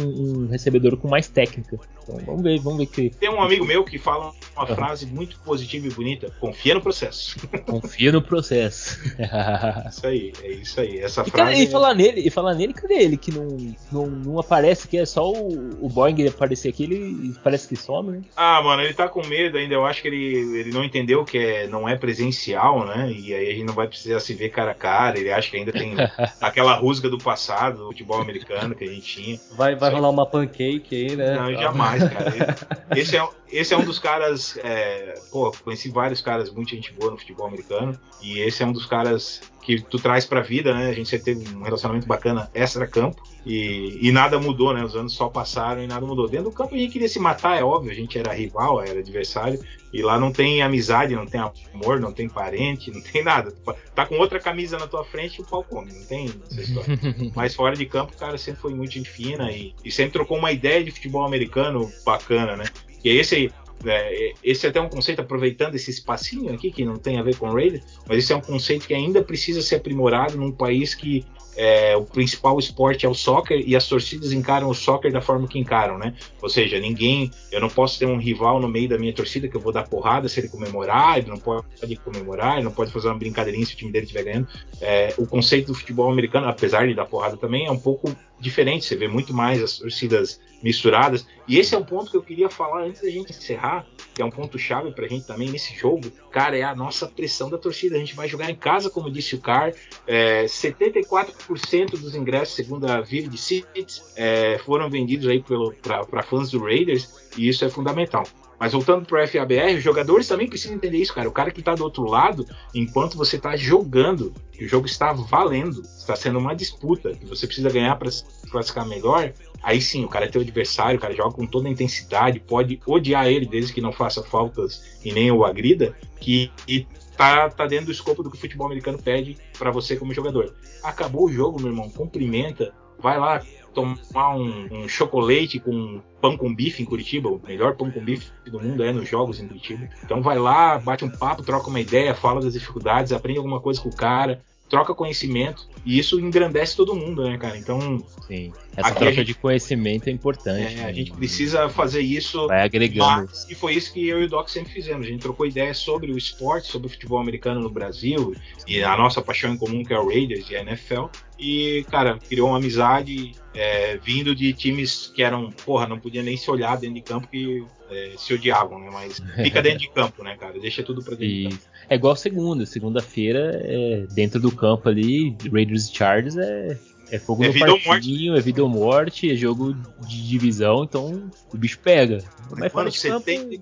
S1: um recebedor com mais técnica. Então vamos ver, vamos ver que
S3: Tem um amigo meu que fala uma frase muito positiva e bonita: confia no processo.
S1: confia no processo. *laughs*
S3: Isso aí, é isso aí. Essa
S1: E, cara,
S3: frase.
S1: e falar nele, e falar nele, cadê ele? Que não, não, não aparece, que é só o, o Boeing aparecer aqui, ele parece que some, né?
S3: Ah, mano, ele tá com medo ainda. Eu acho que ele, ele não entendeu que é, não é presencial, né? E aí a gente não vai precisar se ver cara a cara. Ele acha que ainda tem *laughs* aquela rusga do passado, do futebol americano que a gente tinha.
S2: Vai, vai rolar uma pancake aí, né?
S3: Não, jamais, cara. *laughs* Esse é, esse é um dos caras. É, pô, conheci vários caras, muita gente boa no futebol americano. E esse é um dos caras que tu traz pra vida, né? A gente sempre teve um relacionamento bacana extra-campo. E, e nada mudou, né? Os anos só passaram e nada mudou. Dentro do campo a gente queria se matar, é óbvio. A gente era rival, era adversário. E lá não tem amizade, não tem amor, não tem parente, não tem nada. Tá com outra camisa na tua frente e o pau come. Não tem essa história. *laughs* Mas fora de campo, o cara sempre foi muito gente fina e, e sempre trocou uma ideia de futebol americano bacana, né? E é esse aí. é, esse é até um conceito, aproveitando esse espacinho aqui, que não tem a ver com Raiders, mas esse é um conceito que ainda precisa ser aprimorado num país que é, o principal esporte é o soccer e as torcidas encaram o soccer da forma que encaram, né? Ou seja, ninguém, eu não posso ter um rival no meio da minha torcida que eu vou dar porrada se ele comemorar, ele não pode comemorar, ele não pode fazer uma brincadeirinha se o time dele estiver ganhando. É, o conceito do futebol americano, apesar de dar porrada também, é um pouco diferente. Você vê muito mais as torcidas misturadas. E esse é um ponto que eu queria falar antes da gente encerrar, que é um ponto chave pra gente também nesse jogo. Cara, é a nossa pressão da torcida. A gente vai jogar em casa, como disse o Car. É, 74% dos ingressos, segundo a Vivid Seats, é, foram vendidos aí para fãs do Raiders, e isso é fundamental. Mas voltando pro FABR, os jogadores também precisam entender isso, cara. O cara que tá do outro lado, enquanto você tá jogando, o jogo está valendo, está sendo uma disputa, que você precisa ganhar para se classificar melhor, aí sim, o cara é teu adversário, o cara joga com toda a intensidade, pode odiar ele, desde que não faça faltas e nem o agrida, que e tá, tá dentro do escopo do que o futebol americano pede para você como jogador. Acabou o jogo, meu irmão, cumprimenta, vai lá tomar um, um, chocolate com pão com bife em Curitiba, o melhor pão com bife do mundo é nos jogos em Curitiba. Então vai lá, bate um papo, troca uma ideia, fala das dificuldades, aprende alguma coisa com o cara, troca conhecimento e isso engrandece todo mundo, né, cara? Então,
S1: sim, essa troca gente, de conhecimento é importante.
S3: É, a gente precisa fazer isso.
S1: Vai agregando.
S3: Mas, e foi isso que eu e o Doc sempre fizemos. A gente trocou ideias sobre o esporte, sobre o futebol americano no Brasil e a nossa paixão em comum que é o Raiders e a NFL. E, cara, criou uma amizade é, vindo de times que eram, porra, não podia nem se olhar dentro de campo que é, se odiavam, né? Mas fica dentro de *laughs* campo, né, cara? Deixa tudo pra dentro
S1: e...
S3: de campo.
S1: É igual segunda. Segunda-feira, é, dentro do campo ali, Raiders e Chargers é, é fogo
S3: é
S1: no
S3: vida
S1: parquinho, é vida ou morte, é jogo de divisão, então o bicho pega.
S3: Mas Mano, 74%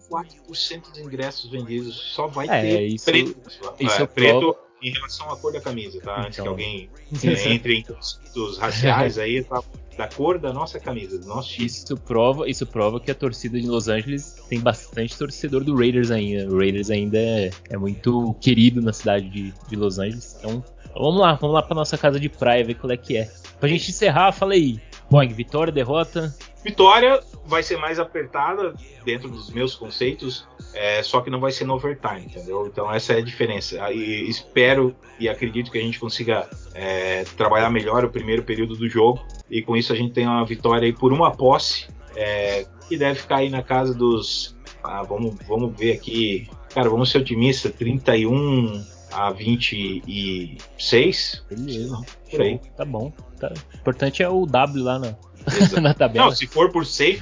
S3: dos ingressos vendidos só vai
S1: é,
S3: ter
S1: isso,
S3: preto.
S1: Isso
S3: é, preto em relação à cor da camisa, tá? Antes
S1: Então.
S3: que alguém *laughs* é, entre em conflitos raciais aí, tá? Da cor da nossa camisa, do nosso time.
S1: Isso prova, isso prova que a torcida de Los Angeles tem bastante torcedor do Raiders ainda. O Raiders ainda é, é muito querido na cidade de, de Los Angeles. Então, vamos lá, vamos lá pra nossa casa de praia ver qual é que é. Pra gente encerrar, fala aí. Boing, vitória, derrota.
S3: Vitória vai ser mais apertada dentro dos meus conceitos, é, só que não vai ser no overtime, entendeu? Então essa é a diferença. E espero e acredito que a gente consiga é, trabalhar melhor o primeiro período do jogo e com isso a gente tem uma vitória aí por uma posse é, que deve ficar aí na casa dos. Ah, vamos, vamos ver aqui. Cara, vamos ser otimistas, 31 a 26.
S1: Beleza.
S3: Por aí.
S1: Tá bom. Tá. O importante é o W lá na, *laughs* na tabela.
S3: Não, se for por safety,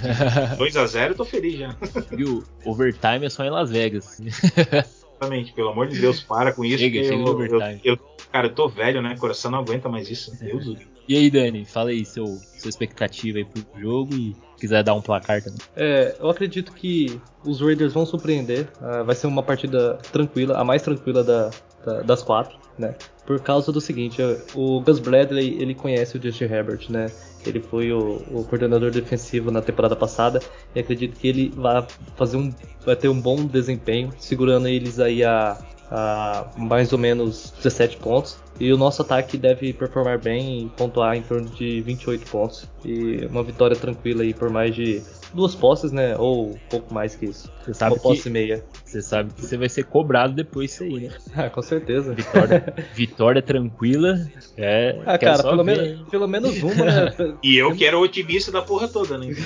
S3: 2x0, *laughs* eu tô feliz já.
S1: Viu? Overtime é só em Las Vegas.
S3: Exatamente, pelo amor de Deus, para com isso.
S1: Chega, chega
S3: eu,
S1: overtime.
S3: Eu, eu, cara, eu tô velho, né? Coração não aguenta mais isso. Deus do céu.
S1: E aí, Dani, fala aí seu, sua expectativa aí pro jogo e se quiser dar um placar também.
S2: É, eu acredito que os Raiders vão surpreender. Uh, vai ser uma partida tranquila, a mais tranquila da, da, das quatro, né? Por causa do seguinte, o Gus Bradley ele conhece o Justin Herbert, né? Ele foi o, o, coordenador defensivo na temporada passada e acredito que ele vai fazer um, vai ter um bom desempenho, segurando eles aí a, a mais ou menos 17 pontos. E o nosso ataque deve performar bem e pontuar em torno de 28 pontos. E uma vitória tranquila aí por mais de duas posses, né? Ou um pouco mais que isso.
S1: Você sabe
S2: uma posse e meia.
S1: Você sabe que você vai ser cobrado depois disso aí, né? *laughs*
S2: Ah, com certeza.
S1: Vitória, vitória tranquila. É,
S2: ah, cara, pelo, men pelo, menos uma, né? *laughs*
S3: e eu que era o otimista da porra toda, né? *laughs*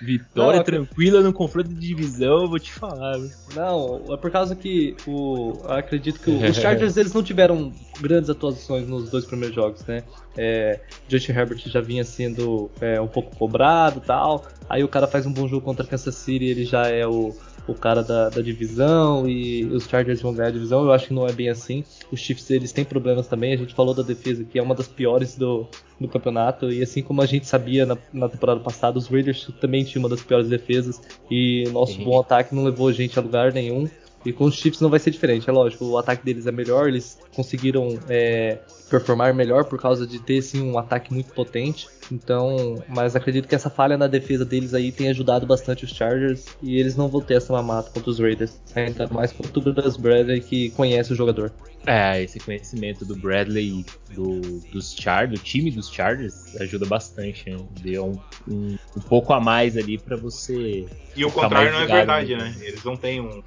S1: vitória Não, tranquila no confronto de divisão, eu vou te falar. Né?
S2: Não, é por causa que o, acredito que os Chargers eles não tiveram grandes atuações nos dois primeiros jogos, né? É, Justin Herbert já vinha sendo é, um pouco cobrado tal. Aí o cara faz um bom jogo contra Kansas City, ele já é o, o cara da, da, divisão e os Chargers vão ganhar a divisão. Eu acho que não é bem assim. Os Chiefs eles têm problemas também. A gente falou da defesa que é uma das piores do, do campeonato e assim como a gente sabia na, na temporada passada, os Raiders também tinham uma das piores defesas e nosso uhum. bom ataque não levou a gente a lugar nenhum. E com os Chiefs não vai ser diferente, é lógico. O ataque deles é melhor, eles conseguiram é, performar melhor por causa de ter sim um ataque muito potente. Então, mas acredito que essa falha na defesa deles aí tem ajudado bastante os Chargers e eles não vão ter essa mamata contra os Raiders. Ainda mais contra o Gus Bradley que conhece o jogador.
S1: É, esse conhecimento do Bradley do, dos Chargers, do time dos Chargers, ajuda bastante. Né? Deu um, um, um, pouco a mais ali para você.
S3: E o contrário não é verdade, né? Eles não têm um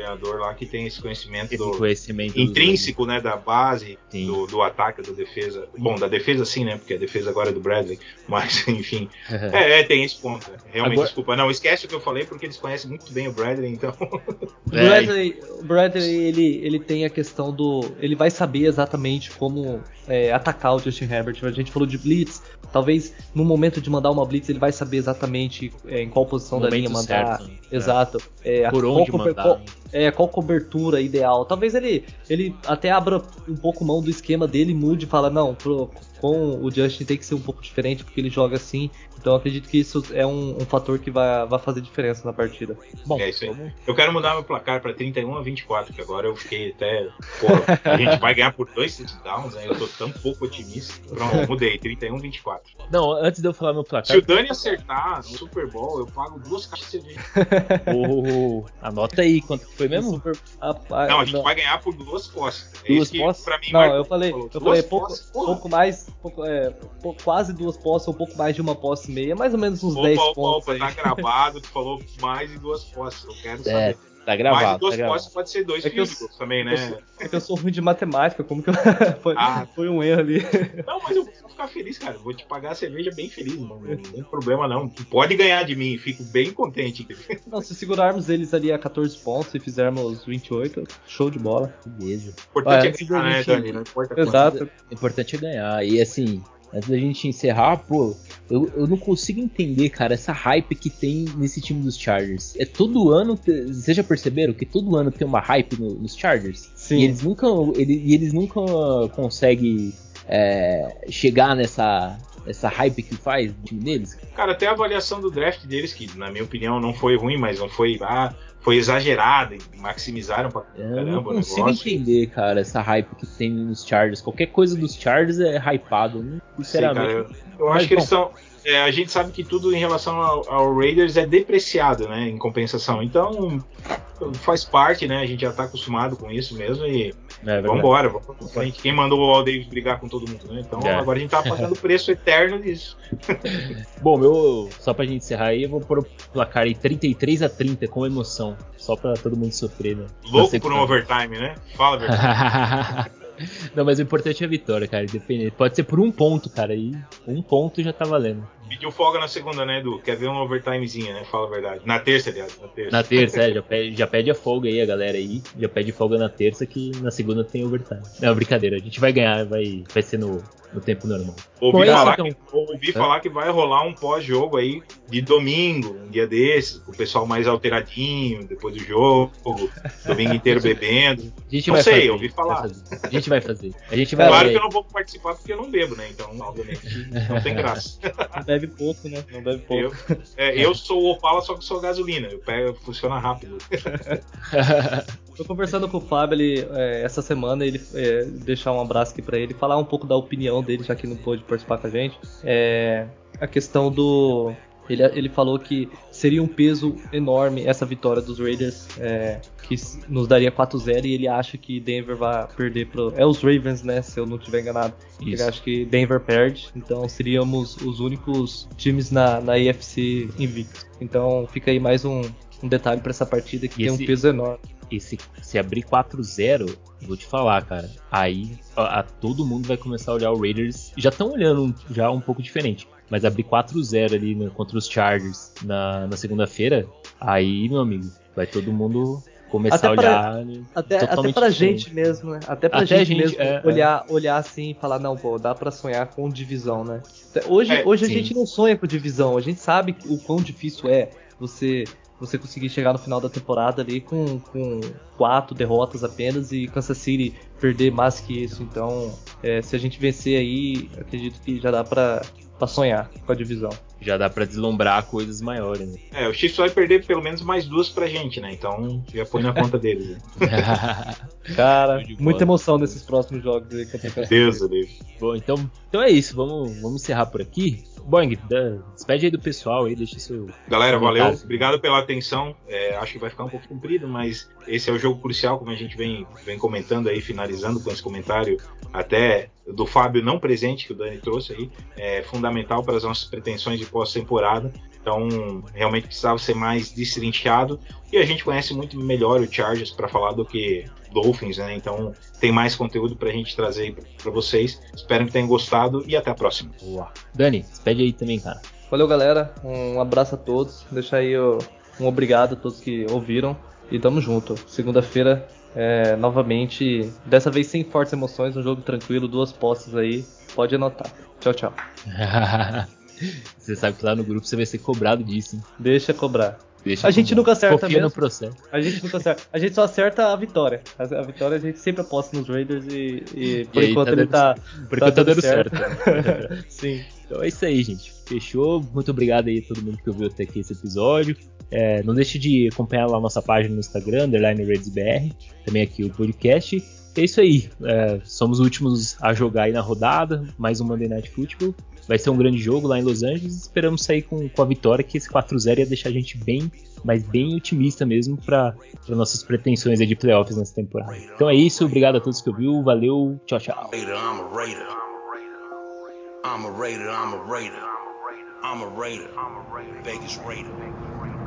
S3: treinador lá que tem esse conhecimento, esse
S1: do, conhecimento
S3: intrínseco, do... né, da base, do, do, ataque, da defesa. Bom, da defesa sim, né, porque a defesa agora é do Bradley, *laughs* mas enfim, é, é, tem esse ponto. Né? Realmente, agora... desculpa, não esquece o que eu falei porque eles conhecem muito bem o Bradley, então.
S2: O *laughs* Bradley, o Bradley ele, ele tem a questão do, ele vai saber exatamente como é, atacar o Justin Herbert. A gente falou de blitz, talvez no momento de mandar uma blitz ele vai saber exatamente é, em qual posição da linha mandar. Certo, né? Exato. É,
S1: Por onde mandar. Qual,
S2: é, qual cobertura ideal. Talvez ele, ele até abra um pouco mão do esquema dele, mude e fala, não, pro, com o Justin tem que ser um pouco diferente porque ele joga assim. Então acredito que isso é um, um, fator que vai, vai fazer diferença na partida.
S3: Bom, é isso aí. Eu quero mudar meu placar para 31 a 24, que agora eu fiquei até. Porra, a gente vai ganhar por dois touchdowns, né? Eu tô tão pouco otimista. Pronto, mudei, 31 a 24.
S1: Não, antes de eu falar meu placar.
S3: Se o Dani acertar no Super Bowl, eu pago duas caixas de *laughs* cerveja.
S1: oh, anota aí quanto foi mesmo? Super...
S3: Ah, ah, não, a gente não. vai ganhar por duas posses.
S2: É duas posses? Pra mim, não, eu falei, eu falei pouco, pouco mais, pouco, é, quase duas posses ou pouco mais de uma posse meia, mais ou menos uns opa, 10 opa, pontos. Opa,
S3: aí. tá gravado, tu falou mais de duas posses, eu quero *laughs* é, saber.
S1: Tá gravado. Mais de
S3: duas
S1: tá
S3: pode ser dois é também, né?
S2: Eu sou, é que eu sou ruim de matemática, como que eu... *laughs* foi, ah, foi um erro ali.
S3: Não, mas eu vou ficar feliz, cara. Vou te pagar a cerveja bem feliz, não, não tem problema não. Tu pode ganhar de mim, fico bem contente.
S2: Não, se segurarmos eles ali a 14 pontos e fizermos 28, show de bola.
S1: Beleza.
S3: Importante é ganhar, né, Dani? Não
S2: importa Exato.
S1: Importante é ganhar. E assim, Antes da gente encerrar, pô, eu, eu não consigo entender, cara, essa hype que tem nesse time dos Chargers. É todo ano, vocês já perceberam que todo ano tem uma hype no, nos Chargers?
S2: Sim.
S1: E eles nunca, ele, e eles nunca conseguem é, chegar nessa, essa hype que faz do time deles?
S3: Cara, até a avaliação do draft deles, que na minha opinião não foi ruim, mas não foi. Ah, foi exagerada e maximizaram pra caramba. Eu
S1: não consigo entender, cara, essa hype que tem nos Chargers. Qualquer coisa dos Chargers é hypado, né? sinceramente. Sei,
S3: cara, eu, eu acho que eles são. É, a gente sabe que tudo em relação ao, ao, Raiders é depreciado, né? Em compensação. Então, faz parte, né? A gente já tá acostumado com isso mesmo e é, vambora, vamos frente. Quem mandou o Davis brigar com todo mundo, né? Então é. agora a gente tá pagando o *laughs* preço eterno disso. *laughs*
S1: Bom, meu, só pra gente encerrar aí, eu vou pôr o placar aí 33 a 30 com emoção. Só pra todo mundo sofrer, né?
S3: Louco por um overtime, né? Fala, verdade. *laughs* *laughs*
S1: Não, mas o importante é a vitória, cara. Independente. Pode ser por um ponto, cara. E um ponto já tá valendo.
S3: Pediu folga na segunda, né, Edu? Quer ver um overtimezinha, né? Fala a verdade. Na terça, aliás. Na terça,
S1: na terça é. *laughs* Já pede, já pede a folga aí, a galera aí. Já pede folga na terça que na segunda tem overtime. Não, brincadeira. A gente vai ganhar, vai, vai ser no, no tempo normal.
S3: Ouvi, Bom, falar, então... que, ouvi é. falar que vai rolar um pós-jogo aí de domingo, um dia desses, o pessoal mais alteradinho depois do jogo, domingo inteiro bebendo.
S1: A gente não vai sei, fazer, ouvi falar. A gente vai fazer. A gente vai
S3: claro que eu não vou participar porque eu não bebo, né? Então, obviamente, não tem graça.
S2: Não bebe pouco, né? Não bebe pouco.
S3: Eu, é, eu sou o Opala, só que sou gasolina. Eu pego, funciona rápido. *laughs*
S2: Tô conversando com o Fábio ele, é, essa semana, ele é, deixar um abraço aqui para ele, falar um pouco da opinião dele, já que não pôde participar com a gente. É, a questão do. Ele, ele falou que seria um peso enorme essa vitória dos Raiders, é, que nos daria 4-0 e ele acha que Denver vai perder pro. É os Ravens, né? Se eu não estiver enganado. Isso. Ele acha que Denver perde, então seríamos os únicos times na, na AFC invictos. Então fica aí mais um, um detalhe para essa partida que tem um peso enorme.
S1: E se, se abrir 4-0, vou te falar, cara. Aí a, a, todo mundo vai começar a olhar o Raiders. Já estão olhando já um pouco diferente. Mas abrir 4-0 ali né, contra os Chargers na, na segunda-feira, aí, meu amigo, vai todo mundo começar até a olhar.
S2: Pra, até, até pra gente mesmo, né? Até pra até gente, gente, mesmo é, olhar, é. olhar assim e falar, não, pô, dá pra sonhar com divisão, né? Hoje, é, hoje a gente não sonha com divisão, a gente sabe o quão difícil é você você conseguir chegar no final da temporada ali com, com quatro derrotas apenas e Kansas City perder mais que isso. Então, é, se a gente vencer aí, acredito que já dá para sonhar com a divisão.
S1: Já dá para deslumbrar coisas maiores. Né?
S3: É, o Chiefs vai perder pelo menos mais duas pra gente, né? Então já põe na conta deles. Né? *laughs*
S2: Cara, muita emoção nesses próximos jogos aí.
S3: Deus, Deus.
S1: Bom, então, então é isso. Vamos, vamos encerrar por aqui. Boing, despede aí do pessoal aí, deixa seu.
S3: Galera, valeu. Obrigado pela atenção. É, acho que vai ficar um pouco comprido, mas esse é o jogo crucial, como a gente vem, vem comentando aí, finalizando com esse comentário, até do Fábio não presente, que o Dani trouxe aí, é fundamental para as nossas pretensões de pós-temporada. Então, realmente precisava ser mais destrinchado. E a gente conhece muito melhor o Chargers para falar do que Dolphins, né? Então, tem mais conteúdo para a gente trazer para vocês. Espero que tenham gostado e até a próxima.
S1: Boa. Dani, despede aí também, cara.
S2: Valeu, galera. Um abraço a todos. Deixa aí um obrigado a todos que ouviram. E tamo junto. Segunda-feira, é, novamente, dessa vez sem fortes emoções, um jogo tranquilo, duas postas aí. Pode anotar. Tchau, tchau. *laughs*
S1: você sabe que lá no grupo você vai ser cobrado disso. Hein?
S2: Deixa cobrar. Deixa a gente nunca acerta
S1: Confia mesmo. no processo.
S2: A gente nunca acerta. A gente só acerta a vitória. A, a vitória a gente sempre aposta nos Raiders e, e por e enquanto tá ele tá.
S1: Por tá enquanto tá dando certo.
S2: certo. *laughs* Sim.
S1: Então é isso aí, gente. Fechou. Muito obrigado aí a todo mundo que ouviu até aqui esse episódio. É, não deixe de acompanhar lá a nossa página no Instagram, underline RedsBR, também aqui o podcast. É isso aí. É, somos os últimos a jogar aí na rodada. Mais um Monday Night Football. Vai ser um grande jogo lá em Los Angeles. Esperamos sair com, com a vitória, que esse 4-0 ia deixar a gente bem, mas bem otimista mesmo para nossas pretensões de playoffs nessa temporada. Então é isso. Obrigado a todos que ouviu. Valeu. Tchau, tchau. I'm a Raider, I'm a Raider. I'm a Raider. Vegas Raider.